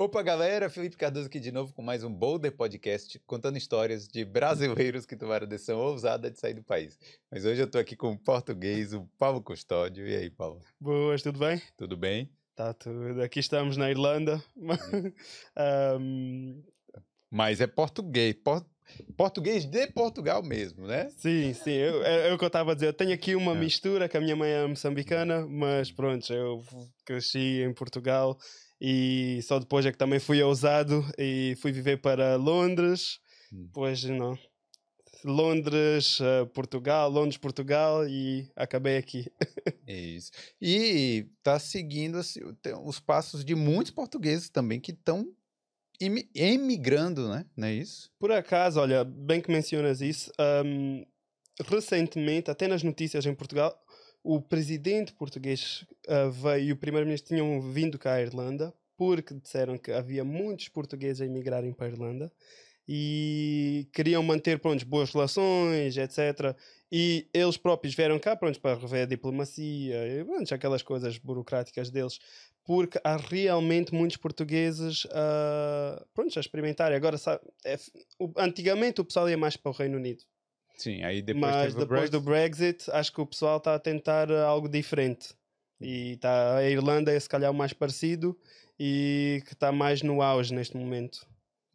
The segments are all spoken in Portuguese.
Opa, galera! Felipe Cardoso aqui de novo com mais um Boulder Podcast, contando histórias de brasileiros que tomaram a decisão ousada de sair do país. Mas hoje eu tô aqui com o português, o Paulo Custódio. E aí, Paulo? Boas, tudo bem? Tudo bem? Tá tudo. Aqui estamos na Irlanda. um... Mas é português, por... português de Portugal mesmo, né? Sim, sim. Eu, é, é o que eu estava a dizer. Eu tenho aqui uma é. mistura, que a minha mãe é moçambicana, mas pronto, eu cresci em Portugal e só depois é que também fui ousado e fui viver para Londres. Hum. Pois não. Londres, uh, Portugal, Londres, Portugal e acabei aqui. Isso. E está seguindo assim, os passos de muitos portugueses também que estão emigrando, né? Não é isso? Por acaso, olha, bem que mencionas isso, um, recentemente, até nas notícias em Portugal, o presidente português uh, veio e o primeiro-ministro tinham vindo cá à Irlanda porque disseram que havia muitos portugueses a emigrarem para a Irlanda e queriam manter pronto, boas relações, etc. E eles próprios vieram cá pronto, para rever a diplomacia e pronto, aquelas coisas burocráticas deles, porque há realmente muitos portugueses uh, pronto, a experimentarem. Agora, sabe, é, antigamente o pessoal ia mais para o Reino Unido. Sim, aí depois Mas depois do Brexit, acho que o pessoal está a tentar algo diferente. E tá, a Irlanda é se calhar o mais parecido e que está mais no auge neste momento.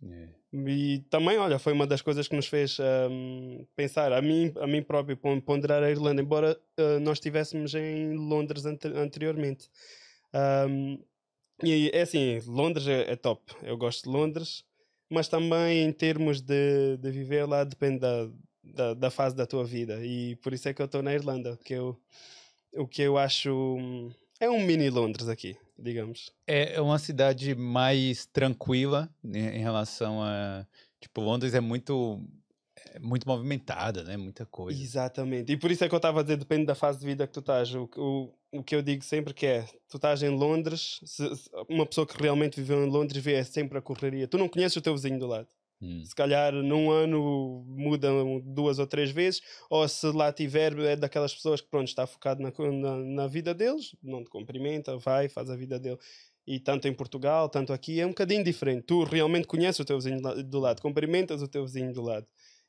É. E também, olha, foi uma das coisas que nos fez um, pensar, a mim, a mim próprio, ponderar a Irlanda, embora uh, nós estivéssemos em Londres anteriormente. Um, e é assim, Londres é, é, top, eu gosto de Londres, mas também em termos de, de viver lá depende da, da, da, fase da tua vida e por isso é que eu estou na Irlanda, que eu, o que eu acho é um mini Londres aqui, digamos. É, é uma cidade mais tranquila né, em relação a tipo Londres é muito é muito movimentada, né? Muita coisa. Exatamente. E por isso é que eu estava a dizer, depende da fase de vida que tu estás. O, o, o que eu digo sempre que é, tu estás em Londres, se, uma pessoa que realmente viveu em Londres vê sempre a correria. Tu não conheces o teu vizinho do lado. Hum. Se calhar num ano muda duas ou três vezes, ou se lá tiver, é daquelas pessoas que pronto, está focado na, na, na vida deles, não te cumprimenta, vai, faz a vida dele. E tanto em Portugal, tanto aqui, é um bocadinho diferente. Tu realmente conheces o teu vizinho do lado, cumprimentas o teu vizinho do lado.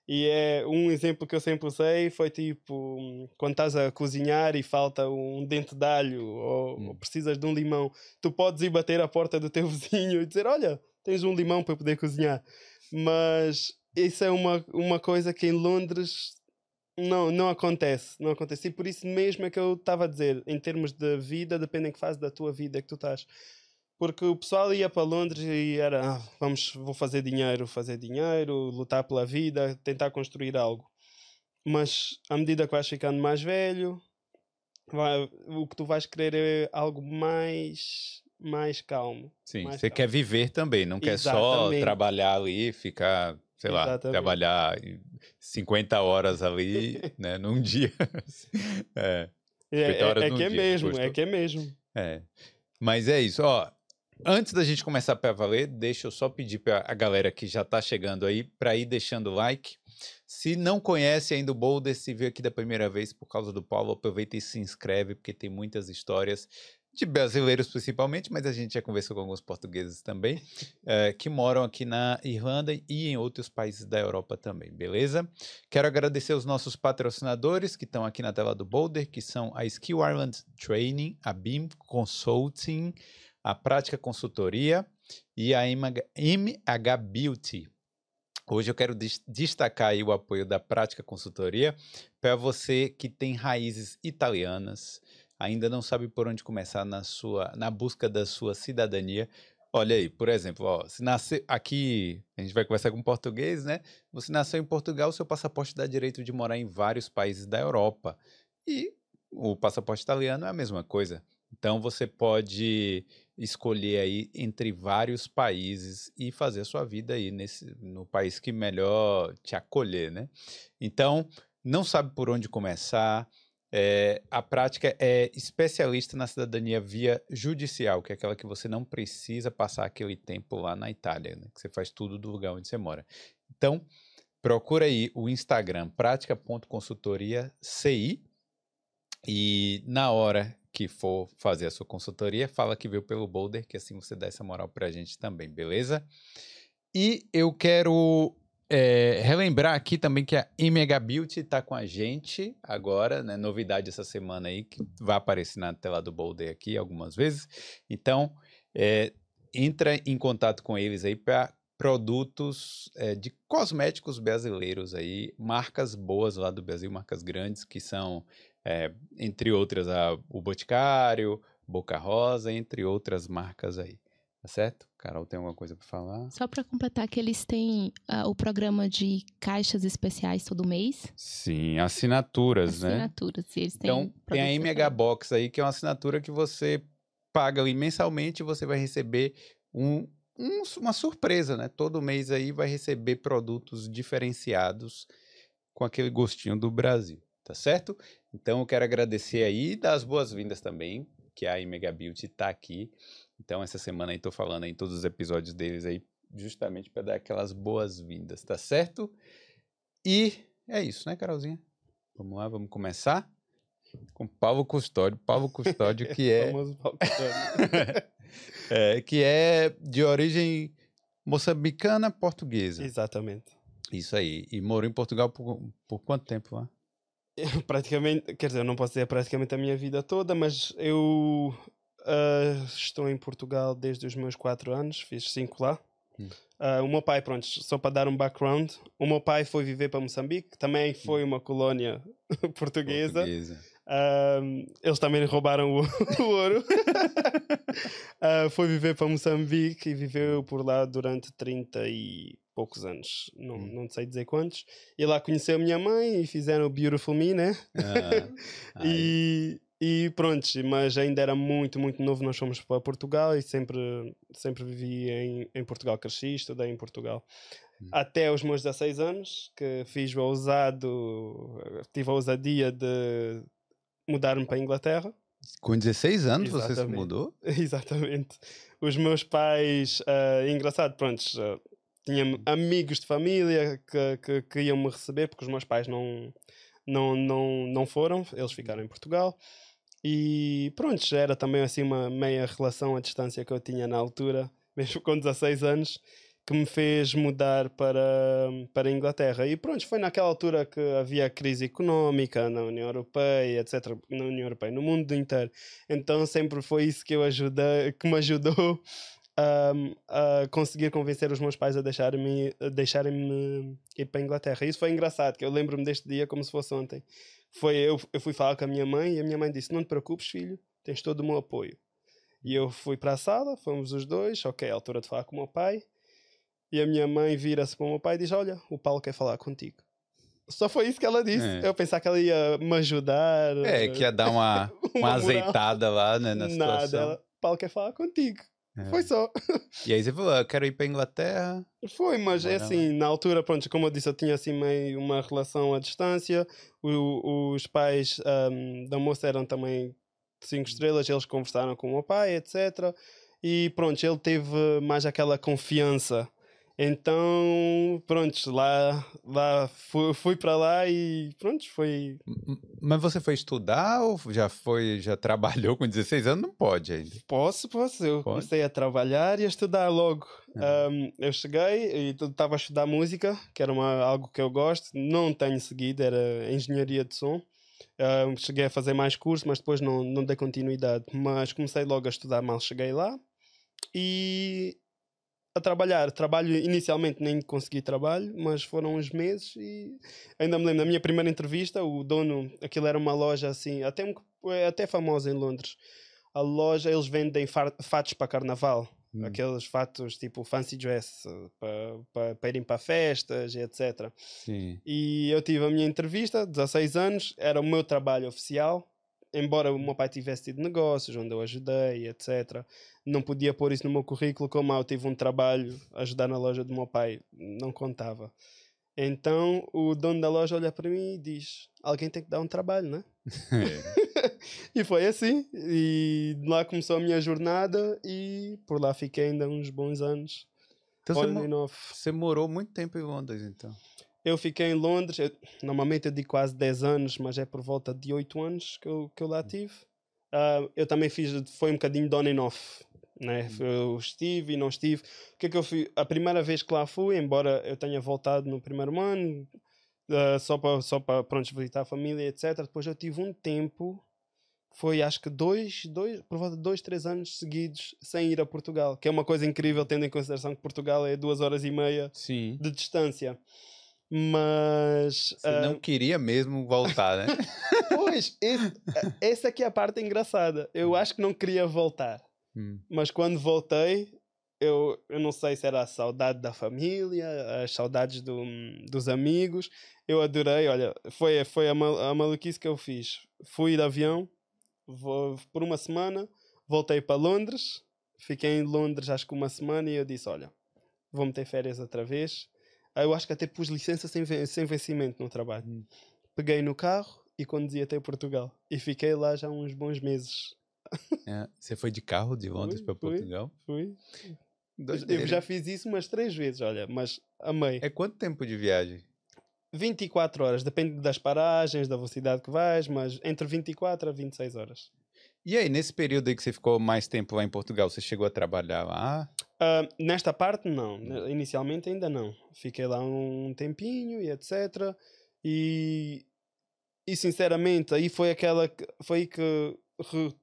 E é um exemplo que eu sempre usei foi tipo quando estás a cozinhar e falta um dente de alho ou, hum. ou, precisas de um limão, tu podes ir bater à porta do teu vizinho e dizer: Olha, tens um limão para poder cozinhar. Mas isso é uma, uma coisa que em Londres não, não acontece. Não acontece. E por isso mesmo é que eu estava a dizer, em termos de vida, depende em que fase da tua vida que tu estás. Porque o pessoal ia para Londres e era, ah, vamos, vou fazer dinheiro, fazer dinheiro, lutar pela vida, tentar construir algo. Mas à medida que vais ficando mais velho, vai, o que tu vais querer é algo mais mais calmo. Sim, mais você calmo. quer viver também, não quer só trabalhar ali, ficar, sei lá, Exatamente. trabalhar 50 horas ali, né, num dia. é, é, é, é que é dia, mesmo, é que é mesmo. É. Mas é isso, ó. Antes da gente começar para valer, deixa eu só pedir para a galera que já está chegando aí para ir deixando o like. Se não conhece ainda o Boulder, se veio aqui da primeira vez por causa do Paulo, aproveita e se inscreve, porque tem muitas histórias de brasileiros principalmente, mas a gente já conversou com alguns portugueses também, é, que moram aqui na Irlanda e em outros países da Europa também, beleza? Quero agradecer os nossos patrocinadores que estão aqui na tela do Boulder, que são a Skill Ireland Training, a BIM Consulting, a Prática Consultoria e a MH Beauty. Hoje eu quero destacar o apoio da Prática Consultoria para você que tem raízes italianas, ainda não sabe por onde começar na sua na busca da sua cidadania. Olha aí, por exemplo, ó, se nascer aqui, a gente vai conversar com português, né? Você nasceu em Portugal, seu passaporte dá direito de morar em vários países da Europa. E o passaporte italiano é a mesma coisa. Então você pode escolher aí entre vários países e fazer a sua vida aí nesse no país que melhor te acolher, né? Então, não sabe por onde começar, é, a prática é especialista na cidadania via judicial, que é aquela que você não precisa passar aquele tempo lá na Itália, né? que você faz tudo do lugar onde você mora. Então, procura aí o Instagram prática.consultoria CI e na hora que for fazer a sua consultoria, fala que veio pelo Boulder, que assim você dá essa moral pra gente também, beleza? E eu quero é, relembrar aqui também que a Imega Beauty está com a gente agora, né? Novidade essa semana aí, que vai aparecer na tela do Boulder aqui algumas vezes. Então, é, entra em contato com eles aí para produtos é, de cosméticos brasileiros aí, marcas boas lá do Brasil, marcas grandes, que são, é, entre outras, a, o Boticário, Boca Rosa, entre outras marcas aí. Tá certo? Carol tem alguma coisa para falar? Só para completar que eles têm uh, o programa de caixas especiais todo mês. Sim, assinaturas, né? Assinaturas, eles têm. Então, tem a MH Box aí, que é uma assinatura que você paga ali mensalmente e você vai receber um, um, uma surpresa, né? Todo mês aí vai receber produtos diferenciados com aquele gostinho do Brasil, tá certo? Então eu quero agradecer aí e dar as boas-vindas também, que a Imega Beauty tá aqui. Então essa semana aí tô falando em todos os episódios deles aí, justamente para dar aquelas boas-vindas, tá certo? E é isso, né, Carolzinha? Vamos lá, vamos começar? com Paulo Custódio. Paulo Custódio, que é. é, que é de origem moçambicana portuguesa. Exatamente. Isso aí. E morou em Portugal por, por quanto tempo lá? Praticamente, quer dizer, eu não posso dizer praticamente a minha vida toda, mas eu uh, estou em Portugal desde os meus 4 anos, fiz 5 lá. Hum. Uh, o meu pai, pronto, só para dar um background, o meu pai foi viver para Moçambique, também foi hum. uma colónia portuguesa. portuguesa. Uh, eles também roubaram o, o ouro. uh, foi viver para Moçambique e viveu por lá durante 30 e poucos anos, não, hum. não sei dizer quantos. E lá conheceu a minha mãe e fizeram o Beautiful Me, né? Ah, e, e pronto, mas ainda era muito, muito novo. Nós fomos para Portugal e sempre, sempre vivi em, em Portugal, cresci, estudei em Portugal. Hum. Até os meus 16 anos, que fiz o ousado, tive a ousadia de mudar-me para a Inglaterra. Com 16 anos Exatamente. você se mudou? Exatamente. Os meus pais, uh, engraçado, pronto, uh, tinha amigos de família que, que, que iam me receber, porque os meus pais não, não, não, não foram, eles ficaram em Portugal. E pronto, era também assim uma meia relação à distância que eu tinha na altura, mesmo com 16 anos que me fez mudar para, para a Inglaterra. E pronto, foi naquela altura que havia crise económica na União Europeia, etc. Na União Europeia, no mundo inteiro. Então sempre foi isso que, eu ajudei, que me ajudou um, a conseguir convencer os meus pais a deixarem-me deixarem ir para a Inglaterra. Isso foi engraçado, que eu lembro-me deste dia como se fosse ontem. Foi eu, eu fui falar com a minha mãe e a minha mãe disse: Não te preocupes, filho, tens todo o meu apoio. E eu fui para a sala, fomos os dois, ok, é a altura de falar com o meu pai. E a minha mãe vira-se para o meu pai e diz: Olha, o Paulo quer falar contigo. Só foi isso que ela disse. É. Eu pensava que ela ia me ajudar. É, que ia dar uma, uma, uma azeitada lá né, na situação. Nada, ela, Paulo quer falar contigo. É. Foi só. E aí você falou, eu quero ir para Inglaterra. Foi, mas é assim, na altura, pronto, como eu disse, eu tinha assim meio uma relação à distância. O, os pais um, da moça eram também cinco estrelas, eles conversaram com o meu pai, etc. E pronto, ele teve mais aquela confiança então, pronto, lá, lá fui, fui para lá e pronto, foi. Mas você foi estudar ou já foi, já trabalhou com 16 anos? Não pode ainda. Posso, posso. Eu pode? comecei a trabalhar e a estudar logo. Ah. Um, eu cheguei e estava a estudar música, que era uma, algo que eu gosto. Não tenho seguido, era engenharia de som. Um, cheguei a fazer mais cursos, mas depois não, não dei continuidade. Mas comecei logo a estudar mal, cheguei lá. E a trabalhar. Trabalho inicialmente nem consegui trabalho, mas foram uns meses e ainda me lembro na minha primeira entrevista, o dono, aquilo era uma loja assim, até, até famosa em Londres. A loja, eles vendem fatos para carnaval. Hum. Aqueles fatos tipo fancy dress para, para, para irem para festas e etc. Sim. E eu tive a minha entrevista, 16 anos, era o meu trabalho oficial embora o meu pai tivesse tido negócios onde eu ajudei, etc., não podia pôr isso no meu currículo, como eu tive um trabalho ajudar na loja do meu pai, não contava. Então o dono da loja olha para mim e diz: Alguém tem que dar um trabalho, né? e foi assim. E lá começou a minha jornada e por lá fiquei ainda uns bons anos. Então você, mo você morou muito tempo em Londres, então? Eu fiquei em Londres, eu, normalmente eu digo quase 10 anos, mas é por volta de 8 anos que eu, que eu lá tive. ah, eu também fiz, foi um bocadinho de on and off. Né? Eu estive e não estive. O que é que eu fiz? A primeira vez que lá fui, embora eu tenha voltado no primeiro ano, ah, só para só pronto, visitar a família, etc. Depois eu tive um tempo, foi acho que dois, dois, por volta de dois, três anos seguidos sem ir a Portugal, que é uma coisa incrível, tendo em consideração que Portugal é duas horas e meia Sim. de distância. Mas. Você ah, não queria mesmo voltar, né? Pois, esse, essa aqui é a parte engraçada. Eu acho que não queria voltar. Hum. Mas quando voltei, eu, eu não sei se era a saudade da família, as saudades do, dos amigos. Eu adorei, olha, foi, foi a, mal, a maluquice que eu fiz. Fui de avião vou, por uma semana, voltei para Londres, fiquei em Londres acho que uma semana e eu disse: Olha, vou meter férias outra vez. Eu acho que até pus licença sem, sem vencimento no trabalho. Hum. Peguei no carro e conduzi até Portugal. E fiquei lá já uns bons meses. É, Você foi de carro de Londres para. Portugal? Fui. Eu já fiz isso umas três vezes, olha, mas amei. É quanto tempo de viagem? 24 horas, depende das paragens, da velocidade que vais, mas entre 24 a 26 horas. E aí, nesse período aí que você ficou mais tempo lá em Portugal, você chegou a trabalhar lá? Ah, nesta parte, não. Inicialmente, ainda não. Fiquei lá um tempinho e etc. E, e sinceramente, aí foi aquela que- foi aí que re-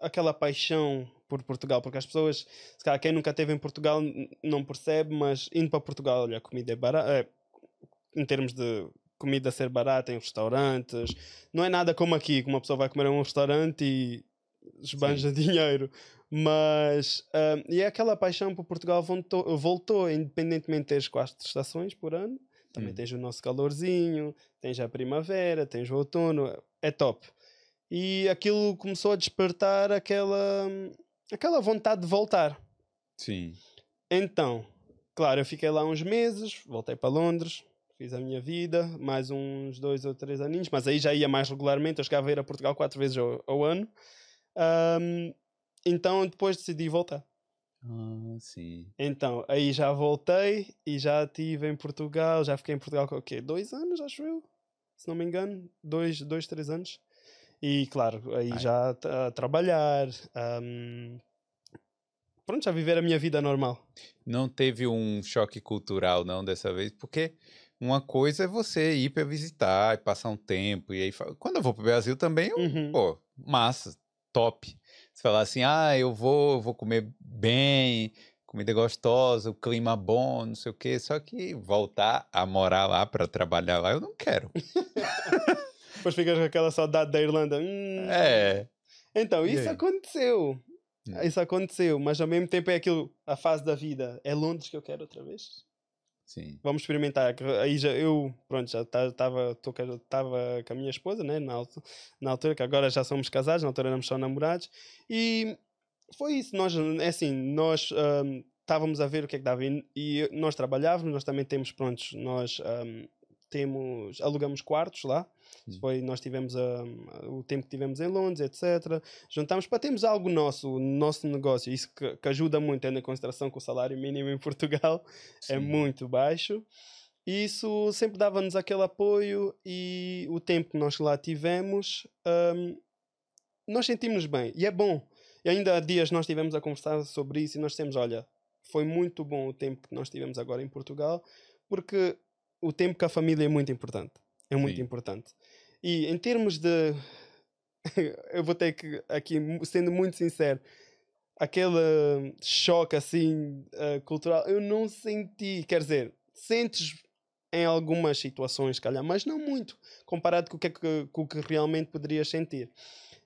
aquela paixão por Portugal, porque as pessoas, se calhar quem nunca esteve em Portugal não percebe, mas indo para Portugal, olha, a comida é barata, em termos de comida ser barata em restaurantes, não é nada como aqui, que uma pessoa vai comer a um restaurante e esbanja dinheiro. Mas ah, e é aquela paixão por Portugal voltou, voltou, independentemente de teres quatro estações por ano. Também Hum. tens o nosso calorzinho, tens a primavera, tens o outono, é top. E aquilo começou a despertar aquela, aquela vontade de voltar. Sim. Então, claro, eu fiquei lá uns meses, voltei para Londres, fiz a minha vida, mais uns dois ou três aninhos, mas aí já ia mais regularmente, eu chegava a ir a Portugal quatro vezes ao, ao ano. Ahm, então depois decidi voltar. Ah, sim. Então, aí já voltei e já estive em Portugal, já fiquei em Portugal com o quê? Dois anos, acho eu, se não me engano, dois, dois três anos. E claro, aí Ai. já a, trabalhar, ahm, pronto, já viver a minha vida normal. Não teve um choque cultural, não, dessa vez, porque uma coisa é você ir para visitar e passar um tempo. E aí, quando eu vou pro Brasil também, eu, Uhum. pô, massa, top. Você falar assim, ah, eu vou, vou comer bem, comida gostosa, o clima bom, não sei o quê. Só que voltar a morar lá para trabalhar lá, eu não quero. Depois ficas com aquela saudade da Irlanda. Hum. É. Então, isso aconteceu. Hum. Isso aconteceu, mas ao mesmo tempo é aquilo, a fase da vida. É Londres que eu quero outra vez. Sim. Vamos experimentar. Aí já eu, pronto, já estava com a minha esposa, né? Na, na altura, que agora já somos casados, na altura éramos só namorados. E foi isso. Nós, é assim, nós ahm, estávamos a ver o que é que dava. E, e nós trabalhávamos, nós também temos, prontos, nós ahm, temos, alugamos quartos lá. Hum. Foi, nós tivemos ahm, o tempo que tivemos em Londres, etc. Juntámos para termos algo nosso, o nosso negócio. Isso que, que ajuda muito, tendo em consideração que o salário mínimo em Portugal é sim. muito baixo. E isso sempre dava-nos aquele apoio e o tempo que nós lá tivemos, hum, nós sentimos bem. E é bom. E ainda há dias nós estivemos a conversar sobre isso e nós temos, olha, foi muito bom o tempo que nós tivemos agora em Portugal, porque o tempo com a família é muito importante. É muito Sim. importante. E em termos de... eu vou ter que, aqui, sendo muito sincero, aquele choque assim uh, cultural eu não senti quer dizer sentes em algumas situações calhar mas não muito comparado com o que, é que, com o que realmente poderias sentir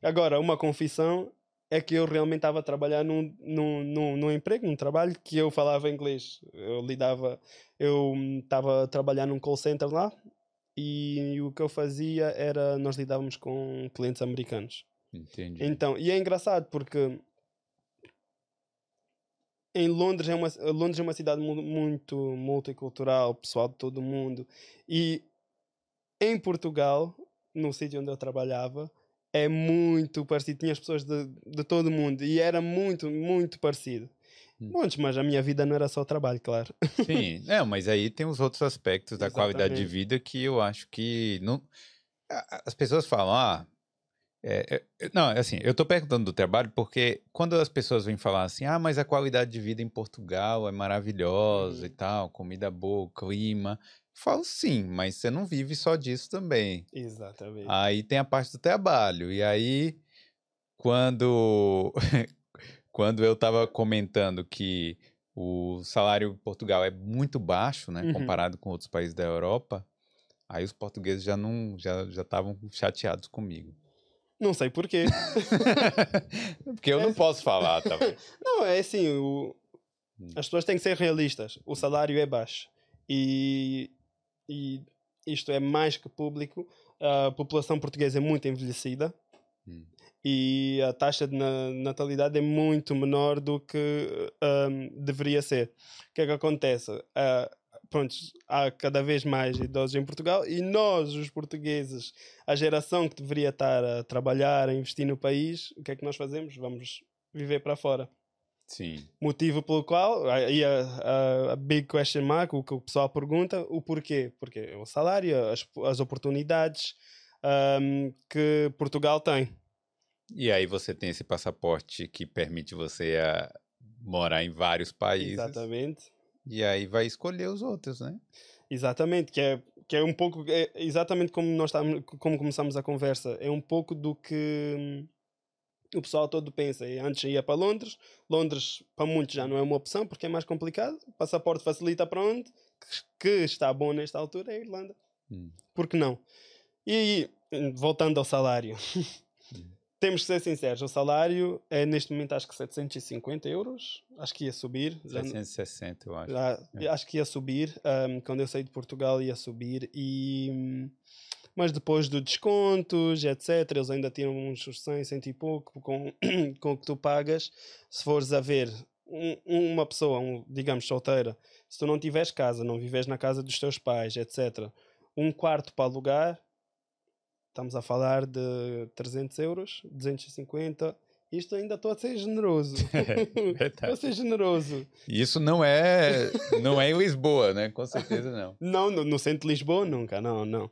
agora uma confissão é que eu realmente estava a trabalhar num, num, num, num emprego, num trabalho que eu falava inglês. Eu lidava, eu estava a trabalhar num call center lá e o que eu fazia era nós lidávamos com clientes americanos. Entendi. Então, e é engraçado porque em Londres é uma, Londres é uma cidade mu- muito multicultural, pessoal de todo o mundo. E em Portugal, no sítio onde eu trabalhava, é muito parecido. Tinha as pessoas de, de todo o mundo e era muito, muito parecido. Hum. Montes, mas a minha vida não era só trabalho, claro. Sim, não, mas aí tem os outros aspectos da qualidade de Exatamente. vida que eu acho que não. As pessoas falam, ah, É, é, não, assim, eu tô perguntando do trabalho porque quando as pessoas vêm falar assim, ah, mas a qualidade de vida em Portugal é maravilhosa e Uhum. tal, comida boa, clima. Falo sim, mas você não vive só disso também. Exatamente. Aí tem a parte do trabalho. E aí, quando, quando eu tava comentando que o salário em Portugal é muito baixo, né, Uhum. comparado com outros países da Europa, aí os portugueses já não já já estavam chateados comigo. Não sei porquê. Porque eu não posso falar, tá vendo? Não, é assim, o- Hum. as pessoas têm que ser realistas. O salário é baixo. E, e isto é mais que público. A população portuguesa é muito envelhecida. Hum. E a taxa de na- natalidade é muito menor do que ahm, deveria ser. O que é que acontece? Ah, pronto, há cada vez mais idosos em Portugal e nós, os portugueses, a geração que deveria estar a trabalhar, a investir no país, o que é que nós fazemos? Vamos viver para fora Sim. motivo pelo qual, aí a, a, a big question mark, o que o pessoal pergunta, o porquê? Porque é o salário, as, as oportunidades ahm, que Portugal tem. E aí você tem esse passaporte que permite você a morar em vários países. Exatamente. E aí vai escolher os outros, né? Exatamente, que é, que é um pouco, é exatamente como nós estamos, como começamos a conversa, é um pouco do que hum, o pessoal todo pensa. E Antes ia para Londres, Londres para muitos já não é uma opção porque é mais complicado. O passaporte facilita para onde? Que, está bom nesta altura é a Irlanda. Hum. Por que não? E voltando ao salário, temos que ser sinceros: o salário é neste momento acho que 750 euros, acho que ia subir. já não- 760, eu acho. já- É. Acho que ia subir. ahm, quando eu saí de Portugal, ia subir. E, hum, mas depois dos descontos, etc., eles ainda tiram uns 100, 100 e pouco com, com o que tu pagas. Se fores a ver um- uma pessoa, um, digamos, solteira, se tu não tiveres casa, não vives na casa dos teus pais, etc., um quarto para alugar, estamos a falar de 300 euros, 250. Isto ainda estou a ser generoso. Estou a verdade. ser generoso. E Isso não é, não é em Lisboa, né? Com certeza não. Não, no, no centro de Lisboa nunca, não, não.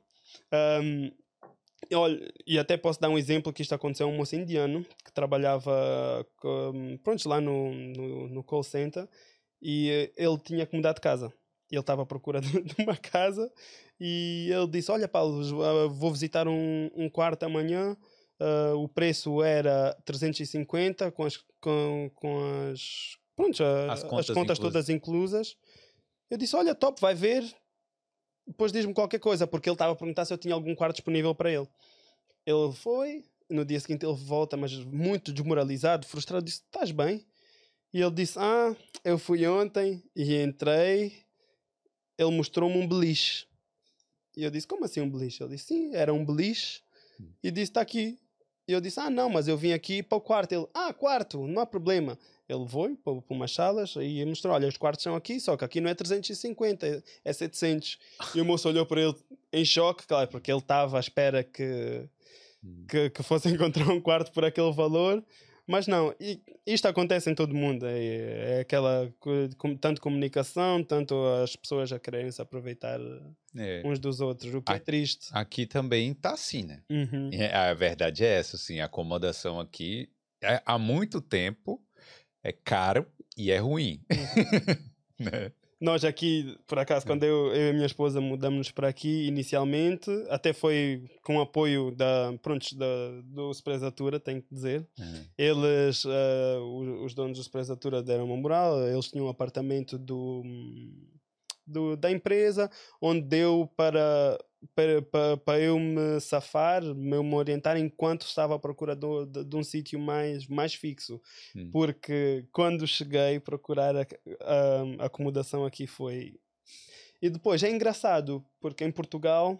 E olha, e até posso dar um exemplo que isto aconteceu a um moço indiano que trabalhava com, pronto, lá no, no, no call center e eh, ele tinha que mudar de casa. Ele estava à procura de, de uma casa e ele disse, olha Paulo, ah, vou visitar um, um quarto amanhã, ah, o preço era 350 com as, com, com as, pronto, a- As as contas contas, inclusas. todas inclusas. Eu disse, olha, top, vai ver, depois diz-me qualquer coisa, porque ele estava a perguntar se eu tinha algum quarto disponível para ele. Ele foi, no dia seguinte ele volta, mas muito desmoralizado, frustrado, disse, estás bem? E ele disse, ah, eu fui ontem e entrei, ele mostrou-me um beliche. E eu disse, como assim um beliche? Ele disse, sim, era um beliche. E disse, está aqui. E eu disse, ah, não, mas eu vim aqui para o quarto. Ele, ah, quarto, não há problema. Ele foi para, umas salas e mostrou, olha, os quartos são aqui, só que aqui não é 350, é- é 700. E o moço olhou para ele em choque, claro, porque ele estava à espera que, que, que fosse encontrar um quarto por aquele valor. Mas não, e isto acontece em todo mundo. É, é aquela, tanto comunicação, tanto as pessoas a quererem se aproveitar É. uns dos outros, o que é Ah. triste. Aqui também tá assim, né? Uhum. E A verdade é essa, assim, a acomodação aqui é- há muito tempo é caro e é ruim. Né? Nós aqui, por acaso, quando eu, eu e a minha esposa mudamos para aqui inicialmente, até foi com apoio da, pronto, da, do Sprezatura, tenho que dizer. É. Eles, o- os donos do Sprezatura deram uma moral, eles tinham um apartamento do, do, da empresa, onde deu para, para, para, para eu me safar, me, me orientar enquanto estava à procura do- de, de um sítio mais, mais fixo. Hum. Porque quando cheguei procurar a, a- a acomodação aqui foi. E depois é engraçado, porque em Portugal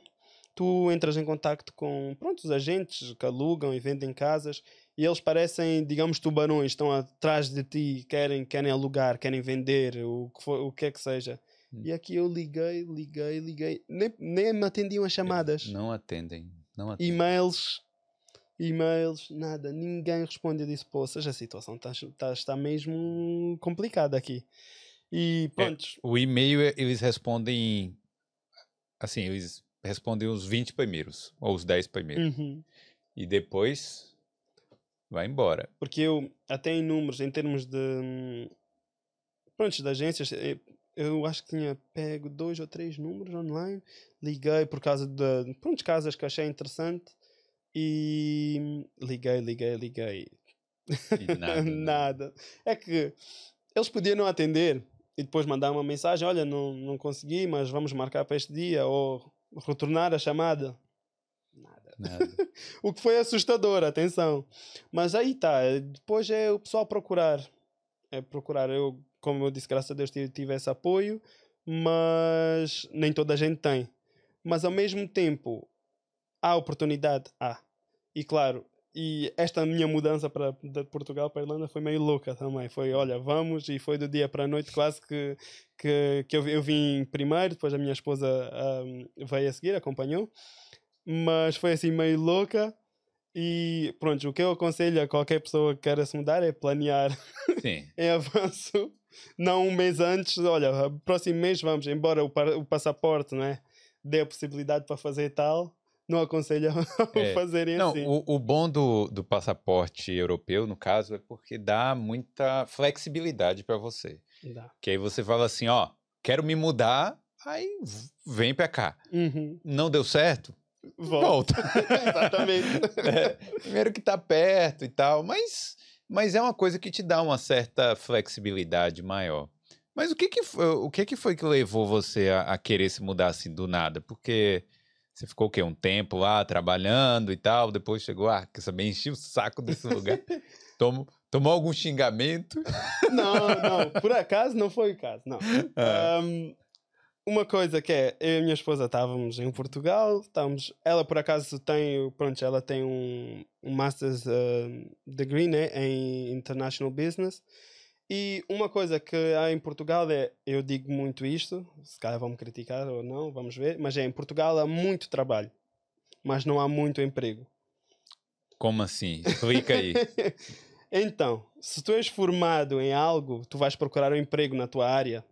tu entras em contacto com pronto, os agentes que alugam e vendem casas e eles parecem, digamos, tubarões, estão atrás de ti, querem, querem alugar, querem vender, o que, for, o que é que seja. Hum. E aqui eu liguei, liguei, liguei, nem, nem me atendiam as chamadas, Não atendem. Não atendem. e-mails, e-mails, nada, ninguém responde. Eu disse, seja a situação está, está, está mesmo complicada aqui. E pronto, O e-mail é- eles respondem. Assim, eles respondem os 20 primeiros, ou os 10 primeiros. Uhum. E depois vai embora. Porque eu, até em números, em termos de. hum, Pronto, de agências, eh, eu acho que tinha pego dois ou três números online. Liguei por causa de. Pronto, casas que achei interessante. E. Liguei, liguei, liguei. E nada. né? Nada. É que eles podiam não atender e depois mandar uma mensagem: olha, não, não consegui, mas vamos marcar para este dia. Ou retornar a chamada. Nada. Nada. O que foi assustador, atenção. Mas aí tá, depois é o pessoal procurar. É procurar. Eu, como eu disse, graças a Deus tive, tive esse apoio, mas nem toda a gente tem. Mas ao mesmo tempo, há oportunidade? Há. E claro, e esta minha mudança para de Portugal para a Irlanda foi meio louca também. Foi, olha, vamos, e foi do dia para a noite quase que, que, que eu, eu vim primeiro, depois a minha esposa ahm, veio a seguir, acompanhou. Mas foi assim meio louca. E pronto, o que eu aconselho a qualquer pessoa que queira se mudar é planear em avanço, não um mês antes. Olha, próximo mês vamos, embora o, o passaporte né, dê a possibilidade para fazer tal, não aconselho a É. fazerem Não, assim. o, o bom do, do passaporte europeu, no caso, é porque dá muita flexibilidade para você. Dá. Que aí você fala assim, ó, quero me mudar, aí vem pra cá. Uhum. Não deu certo? Volta. Volta. Exatamente. É, primeiro que tá perto e tal, mas, mas é uma coisa que te dá uma certa flexibilidade maior. Mas o que que foi, o que que, foi que levou você a, a querer se mudar assim do nada? Porque você ficou o quê? Um tempo lá trabalhando e tal, depois chegou, ah, quer saber, enchi o saco desse lugar. Tomo, tomou algum xingamento? Não, não, por acaso não foi o caso, não. Ah, Um, uma coisa que é, eu e a minha esposa estávamos em Portugal, estávamos, ela por acaso tem, pronto, ela tem um, um Master's uh, Degree né, em International Business. E uma coisa que há em Portugal é, eu digo muito isto, se calhar vão me criticar ou não, vamos ver, mas é, em Portugal há muito trabalho, mas não há muito emprego. como assim? Explica aí. então, se tu és formado em algo, tu vais procurar um emprego na tua área,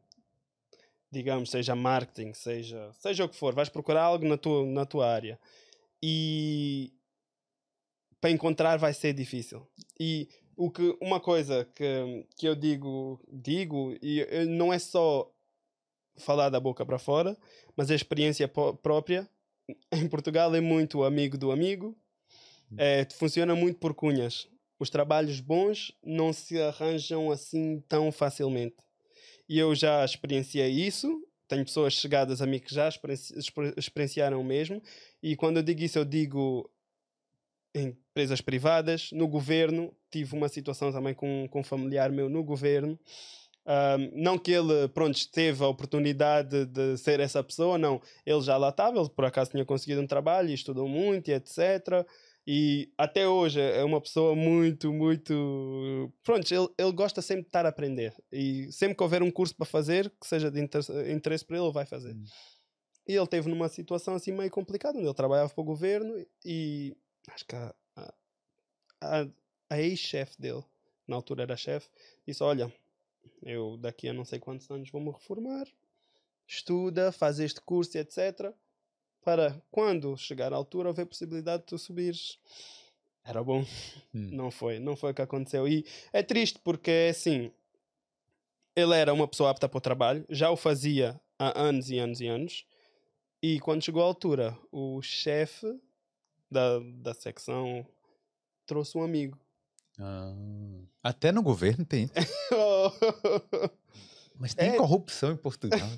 digamos, seja marketing, seja, seja o que for, vais procurar algo na tua, na tua área. E para encontrar vai ser difícil. E o que, uma coisa que, que eu digo, digo, e não é só falar da boca para fora, mas a experiência própria. Em Portugal é muito amigo do amigo, é, funciona muito por cunhas. Os trabalhos bons não se arranjam assim tão facilmente. E eu já experienciei isso. Tenho pessoas chegadas a mim que já experienci- exper- experienciaram o mesmo. E quando eu digo isso, eu digo em empresas privadas, no governo. Tive uma situação também com, com um familiar meu no governo. Ahm, não que ele, pronto, teve a oportunidade de ser essa pessoa, não. Ele já lá estava, ele por acaso tinha conseguido um trabalho estudou muito e etc. E até hoje é uma pessoa muito, muito. Pronto, ele, ele gosta sempre de estar a aprender. E sempre que houver um curso para fazer, que seja de inter- interesse para ele, ele vai fazer. Hum. E ele teve numa situação assim meio complicada, onde ele trabalhava para o governo e acho que a, a, a, ex-chefe dele, na altura era chefe, disse: Olha, eu daqui a não sei quantos anos vou-me reformar, estuda, faz este curso, e etc. Para quando chegar à altura haver possibilidade de tu subires. Era bom. Hum. Não foi, não foi o que aconteceu. E é triste porque é assim. Ele era uma pessoa apta para o trabalho, já o fazia há anos e anos e anos. E quando chegou à altura, o chefe da, da secção trouxe um amigo. Ah, até no governo tem. Mas tem É. corrupção em Portugal.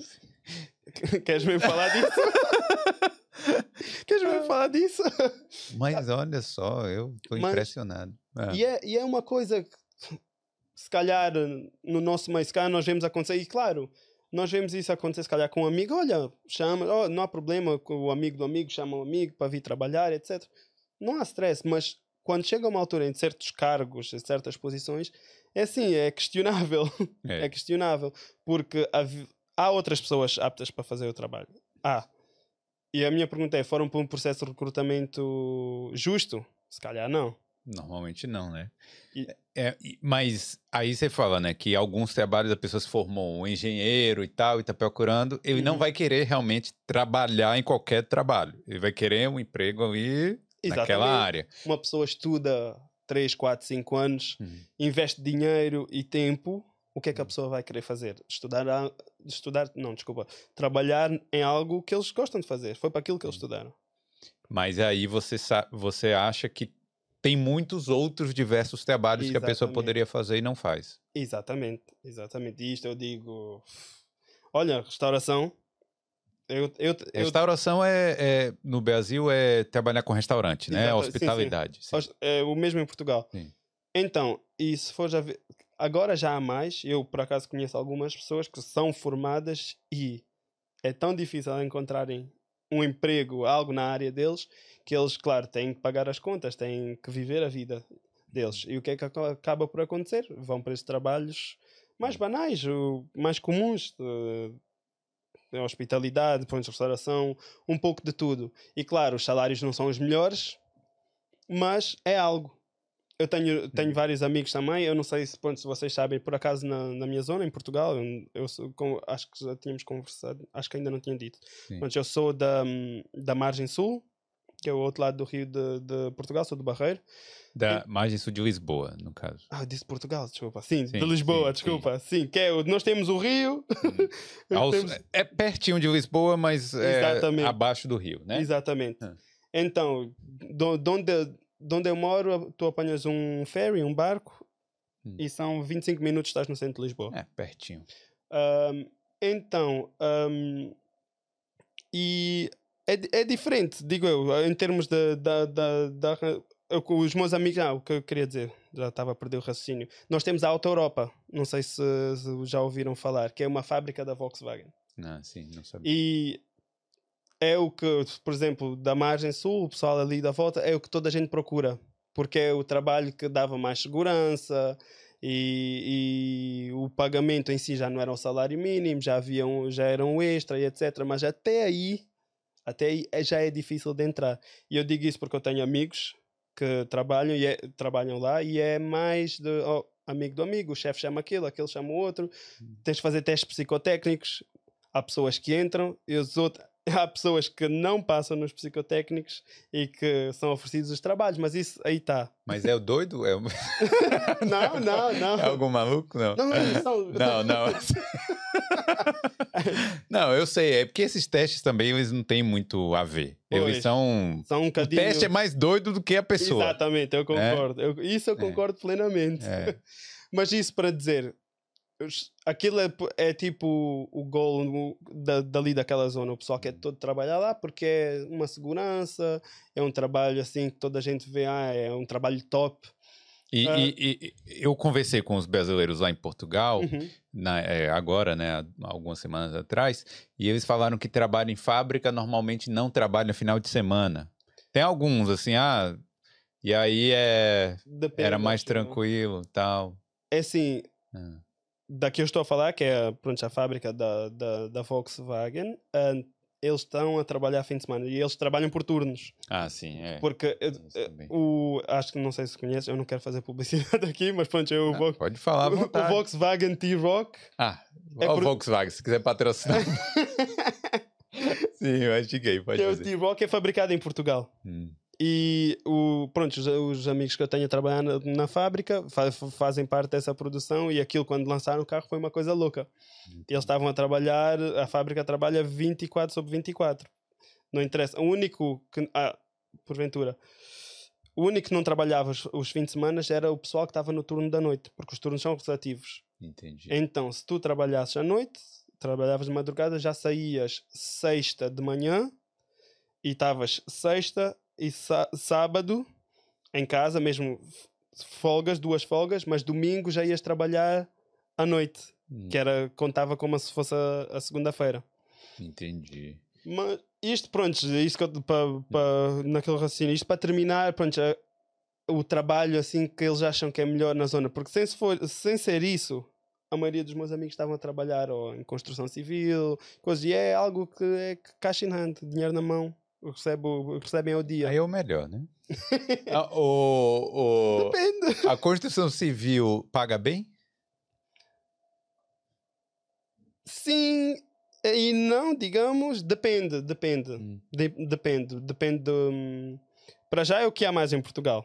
Queres mesmo falar disso? Queres mesmo falar disso? Mas olha só, eu Mas- impressionado. Ah, E, é, e é uma coisa que, se calhar, no nosso meio, se calhar nós vemos acontecer, e claro, nós vemos isso acontecer, se calhar, com um amigo, olha, chama, oh, não há problema, com o amigo do amigo chama o amigo para vir trabalhar, etc. Não há stress, mas quando chega uma altura em certos cargos, em certas posições, é assim, é questionável. é. É questionável, porque hav- há outras pessoas aptas para fazer o trabalho. Há. E a minha pergunta é: foram para um processo de recrutamento justo? Se calhar não. Normalmente não, né? E- É, mas aí você fala, né, que alguns trabalhos a pessoa se formou um engenheiro e tal, e tá procurando, ele não Uhum. vai querer realmente trabalhar em qualquer trabalho. Ele vai querer um emprego ali naquela Exatamente. área. Uma pessoa estuda 3, 4, 5 anos, Uhum. investe dinheiro e tempo, o que é que a Uhum. pessoa vai querer fazer? Estudar, a- estudar não, desculpa, trabalhar em algo que eles gostam de fazer. Foi para aquilo que eles estudaram. Mas aí você, você acha que tem muitos outros diversos trabalhos que a pessoa Exatamente. poderia fazer e não faz. Exatamente, exatamente. E isto eu digo, olha, restauração, eu, eu, eu, Restauração é, é- no Brasil é trabalhar com restaurante, né? Exato, sim, sim. Hospitalidade. sim. É o mesmo em Portugal. Então, e se for já ver, agora já há mais, eu por acaso conheço algumas pessoas que são formadas e é tão difícil encontrarem um emprego, algo na área deles, que eles, claro, têm que pagar as contas, têm que viver a vida deles. E o que é que aca- acaba por acontecer? Vão para esses trabalhos mais banais, mais comuns, de hospitalidade, pontos de restauração, um pouco de tudo. E claro, os salários não são os melhores, mas é algo. Eu tenho, tenho vários amigos também, eu não sei se, pronto, se vocês sabem, por acaso na, na minha zona, em Portugal, eu, com- acho que já tínhamos conversado, acho que ainda não tinha dito. Sim. Pronto, eu sou da, da margem sul, que é o outro lado do rio de, de Portugal, sou do Barreiro. Da margem sul de Lisboa, no caso. Ah, disse Portugal, desculpa. Sim, Sim, de Lisboa, sim, desculpa. Sim, que é, nós temos o rio. Aos- temos- É pertinho de Lisboa, mas é Exatamente. abaixo do rio, né? Exatamente. Ah. Então, de onde, de onde eu moro, tu apanhas um ferry, um barco, Hum. e são 25 minutos estás no centro de Lisboa. É, pertinho. Ahm, então, ahm, e é, é diferente, digo eu, em termos de, da, da, da- eu- os meus amigos, ah, o que eu queria dizer, já estava a perder o raciocínio. Nós temos a Auto Europa, não sei se, se já ouviram falar, que é uma fábrica da Volkswagen. Não, sim, não sabia. E é o que, por exemplo, da margem sul, o pessoal ali da volta, é o que toda a gente procura. Porque é o trabalho que dava mais segurança e, e o pagamento em si já não era um salário mínimo, já, havia um, já era um extra e etc. Mas até aí, até aí é- já é difícil de entrar. E eu digo isso porque eu tenho amigos que trabalham, e é- trabalham lá e é mais de oh, amigo do amigo, o chefe chama aquilo, aquele chama o outro, tens de fazer testes psicotécnicos, há pessoas que entram e os outros há pessoas que não passam nos psicotécnicos e que são oferecidos os trabalhos, mas isso aí está. Mas é o doido? É, o- Não, não, não. é algum maluco? Não. Não, eles são... Não, não. não, eu sei. É porque esses testes também eles não têm muito a ver. Eles Pois. são. São um O bocadinho... teste é mais doido do que a pessoa. Exatamente, eu concordo. Eu- isso eu concordo plenamente. É. Mas isso para dizer, aquilo é, é tipo o gol no- da, dali daquela zona. O pessoal quer todo trabalhar lá porque é uma segurança, é um trabalho assim que toda a gente vê, ah, é um trabalho top. E, Ah. e- e- e eu conversei com os brasileiros lá em Portugal, Uhum. na- é, agora, né, algumas semanas atrás, e eles falaram que trabalho em fábrica normalmente não trabalha final de semana. Tem alguns, assim, ah, e aí é, Depende, era mais tranquilo tal. É assim, Ah, daqui eu estou a falar, que é pronto, a fábrica da, da, da Volkswagen, ah, eles estão a trabalhar fim de semana e eles trabalham por turnos. Ah, sim, é. Porque eh, Isso eh, também. o, acho que não sei se conheces, eu não quero fazer publicidade aqui, mas pronto, eu, Ah, vou, pode falar o, vontade. Volkswagen T-Rock Ah, É o por- Volkswagen, se quiser patrocinar. sim, eu achei pode que é o fazer. T-Rock é fabricado em Portugal. Hum, E o, pronto, os, os amigos que eu tenho a trabalhar na, na fábrica fa- fazem parte dessa produção e aquilo quando lançaram o carro foi uma coisa louca. Eles estavam a trabalhar, a fábrica trabalha 24 sobre 24. Não interessa. O único que, ah, porventura, o único que não trabalhava os, os fins de semana era o pessoal que estava no turno da noite, porque os turnos são rotativos. entendi. Então, se tu trabalhasses à noite, trabalhavas de madrugada, já saías sexta de manhã e estavas sexta e sá- sábado em casa, mesmo folgas, duas folgas, mas domingo já ias trabalhar à noite, Hum, que era, contava como se fosse a, a segunda-feira. Entendi. Mas isto, pronto, isto que eu- pa, pa, naquele raciocínio, isto para terminar, pronto, a- o trabalho assim que eles acham que é melhor na zona, porque sem, se for, sem ser isso, a maioria dos meus amigos estavam a trabalhar ou em construção civil, coisa, e é algo que é que cash in hand, dinheiro na mão, recebe, o- recebem ao dia. Aí é o melhor, né? Ah, o, o- Depende. a construção civil paga bem? Sim e não, digamos, depende, depende. Hum. De- depende, depende do, hum, Para já é o que há mais em Portugal.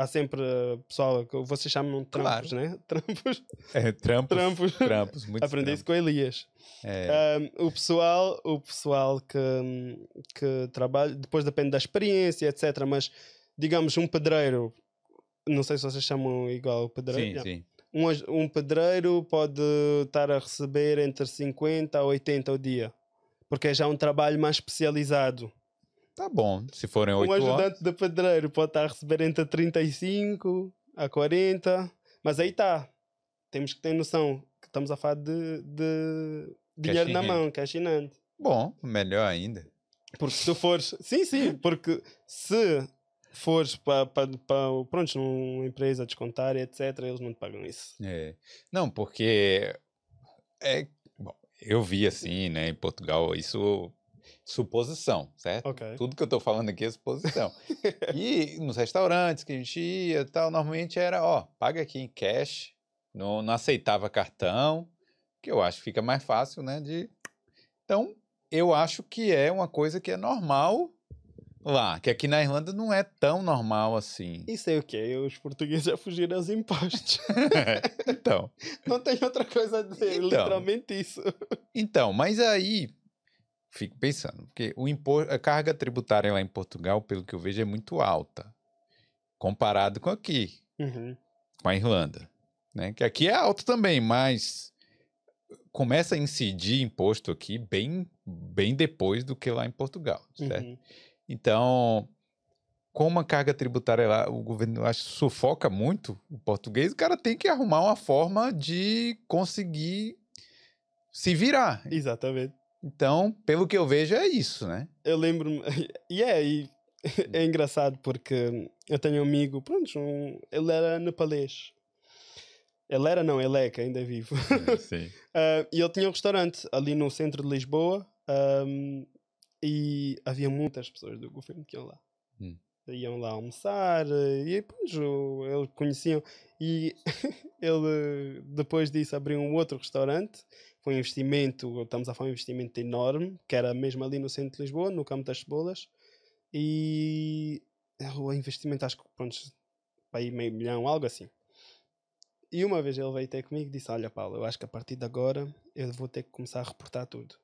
Há sempre uh, pessoal que vocês chamam de trampos, Claro. né? Trampos. É, trampos. Trampos. Trampos, muito Aprendi isso com Elias. É, Um, o pessoal, o pessoal que, que trabalha, depois depende da experiência, etc. Mas, digamos, um pedreiro, não sei se vocês chamam igual o pedreiro. sim, sim. Um, um pedreiro pode estar a receber entre 50 a 80 ao dia, porque é já um trabalho mais especializado. Tá bom. Se forem Um oito horas. ajudante de pedreiro pode estar a receber entre 35 a 40, mas aí está. Temos que ter noção que estamos a falar de, de dinheiro na mão, cash in hand. Bom, melhor ainda. Porque se tu fores. Sim, sim, porque se fores para pa, pa, pronto, numa empresa descontar etc., eles não te pagam isso. É. Não, porque é, bom, eu vi assim, né, em Portugal, isso suposição, certo? Ok. Tudo que eu tô falando aqui é suposição. e nos restaurantes que a gente ia e tal, normalmente era, ó, paga aqui em cash, não, não aceitava cartão, que eu acho que fica mais fácil, né, de... Então, eu acho que é uma coisa que é normal lá, que aqui na Irlanda não é tão normal assim. Isso é o quê? Os portugueses a fugir aos impostos. então... não tem outra coisa a dizer, Então. literalmente isso. Então, mas aí fico pensando, porque o impo- a carga tributária lá em Portugal, pelo que eu vejo, é muito alta, comparado com aqui, Uhum. com a Irlanda, né? Que aqui é alto também, mas começa a incidir imposto aqui bem, bem depois do que lá em Portugal, certo? Uhum. Então, como a carga tributária lá, o governo acho sufoca muito o português, o cara tem que arrumar uma forma de conseguir se virar. Exatamente. Então, pelo que eu vejo, é isso, né? Eu lembro-me. E é, e é engraçado porque eu tenho um amigo, pronto, um, ele era nepalês. Ele era, não, ele é, que ainda é vivo. Sim. Ah, e ele tinha um restaurante ali no centro de Lisboa ahm, e havia muitas pessoas do governo que iam lá. Hum. Iam lá almoçar e depois o- eles conheciam. E ele, depois disso, abriu um outro restaurante. Foi um investimento, estamos a falar de um investimento enorme, que era mesmo ali no centro de Lisboa, no Campo das Cebolas. E o investimento, acho que, pronto, aí meio milhão, algo assim. E uma vez ele veio ter comigo e disse: Olha, Paulo, eu acho que a partir de agora eu vou ter que começar a reportar tudo.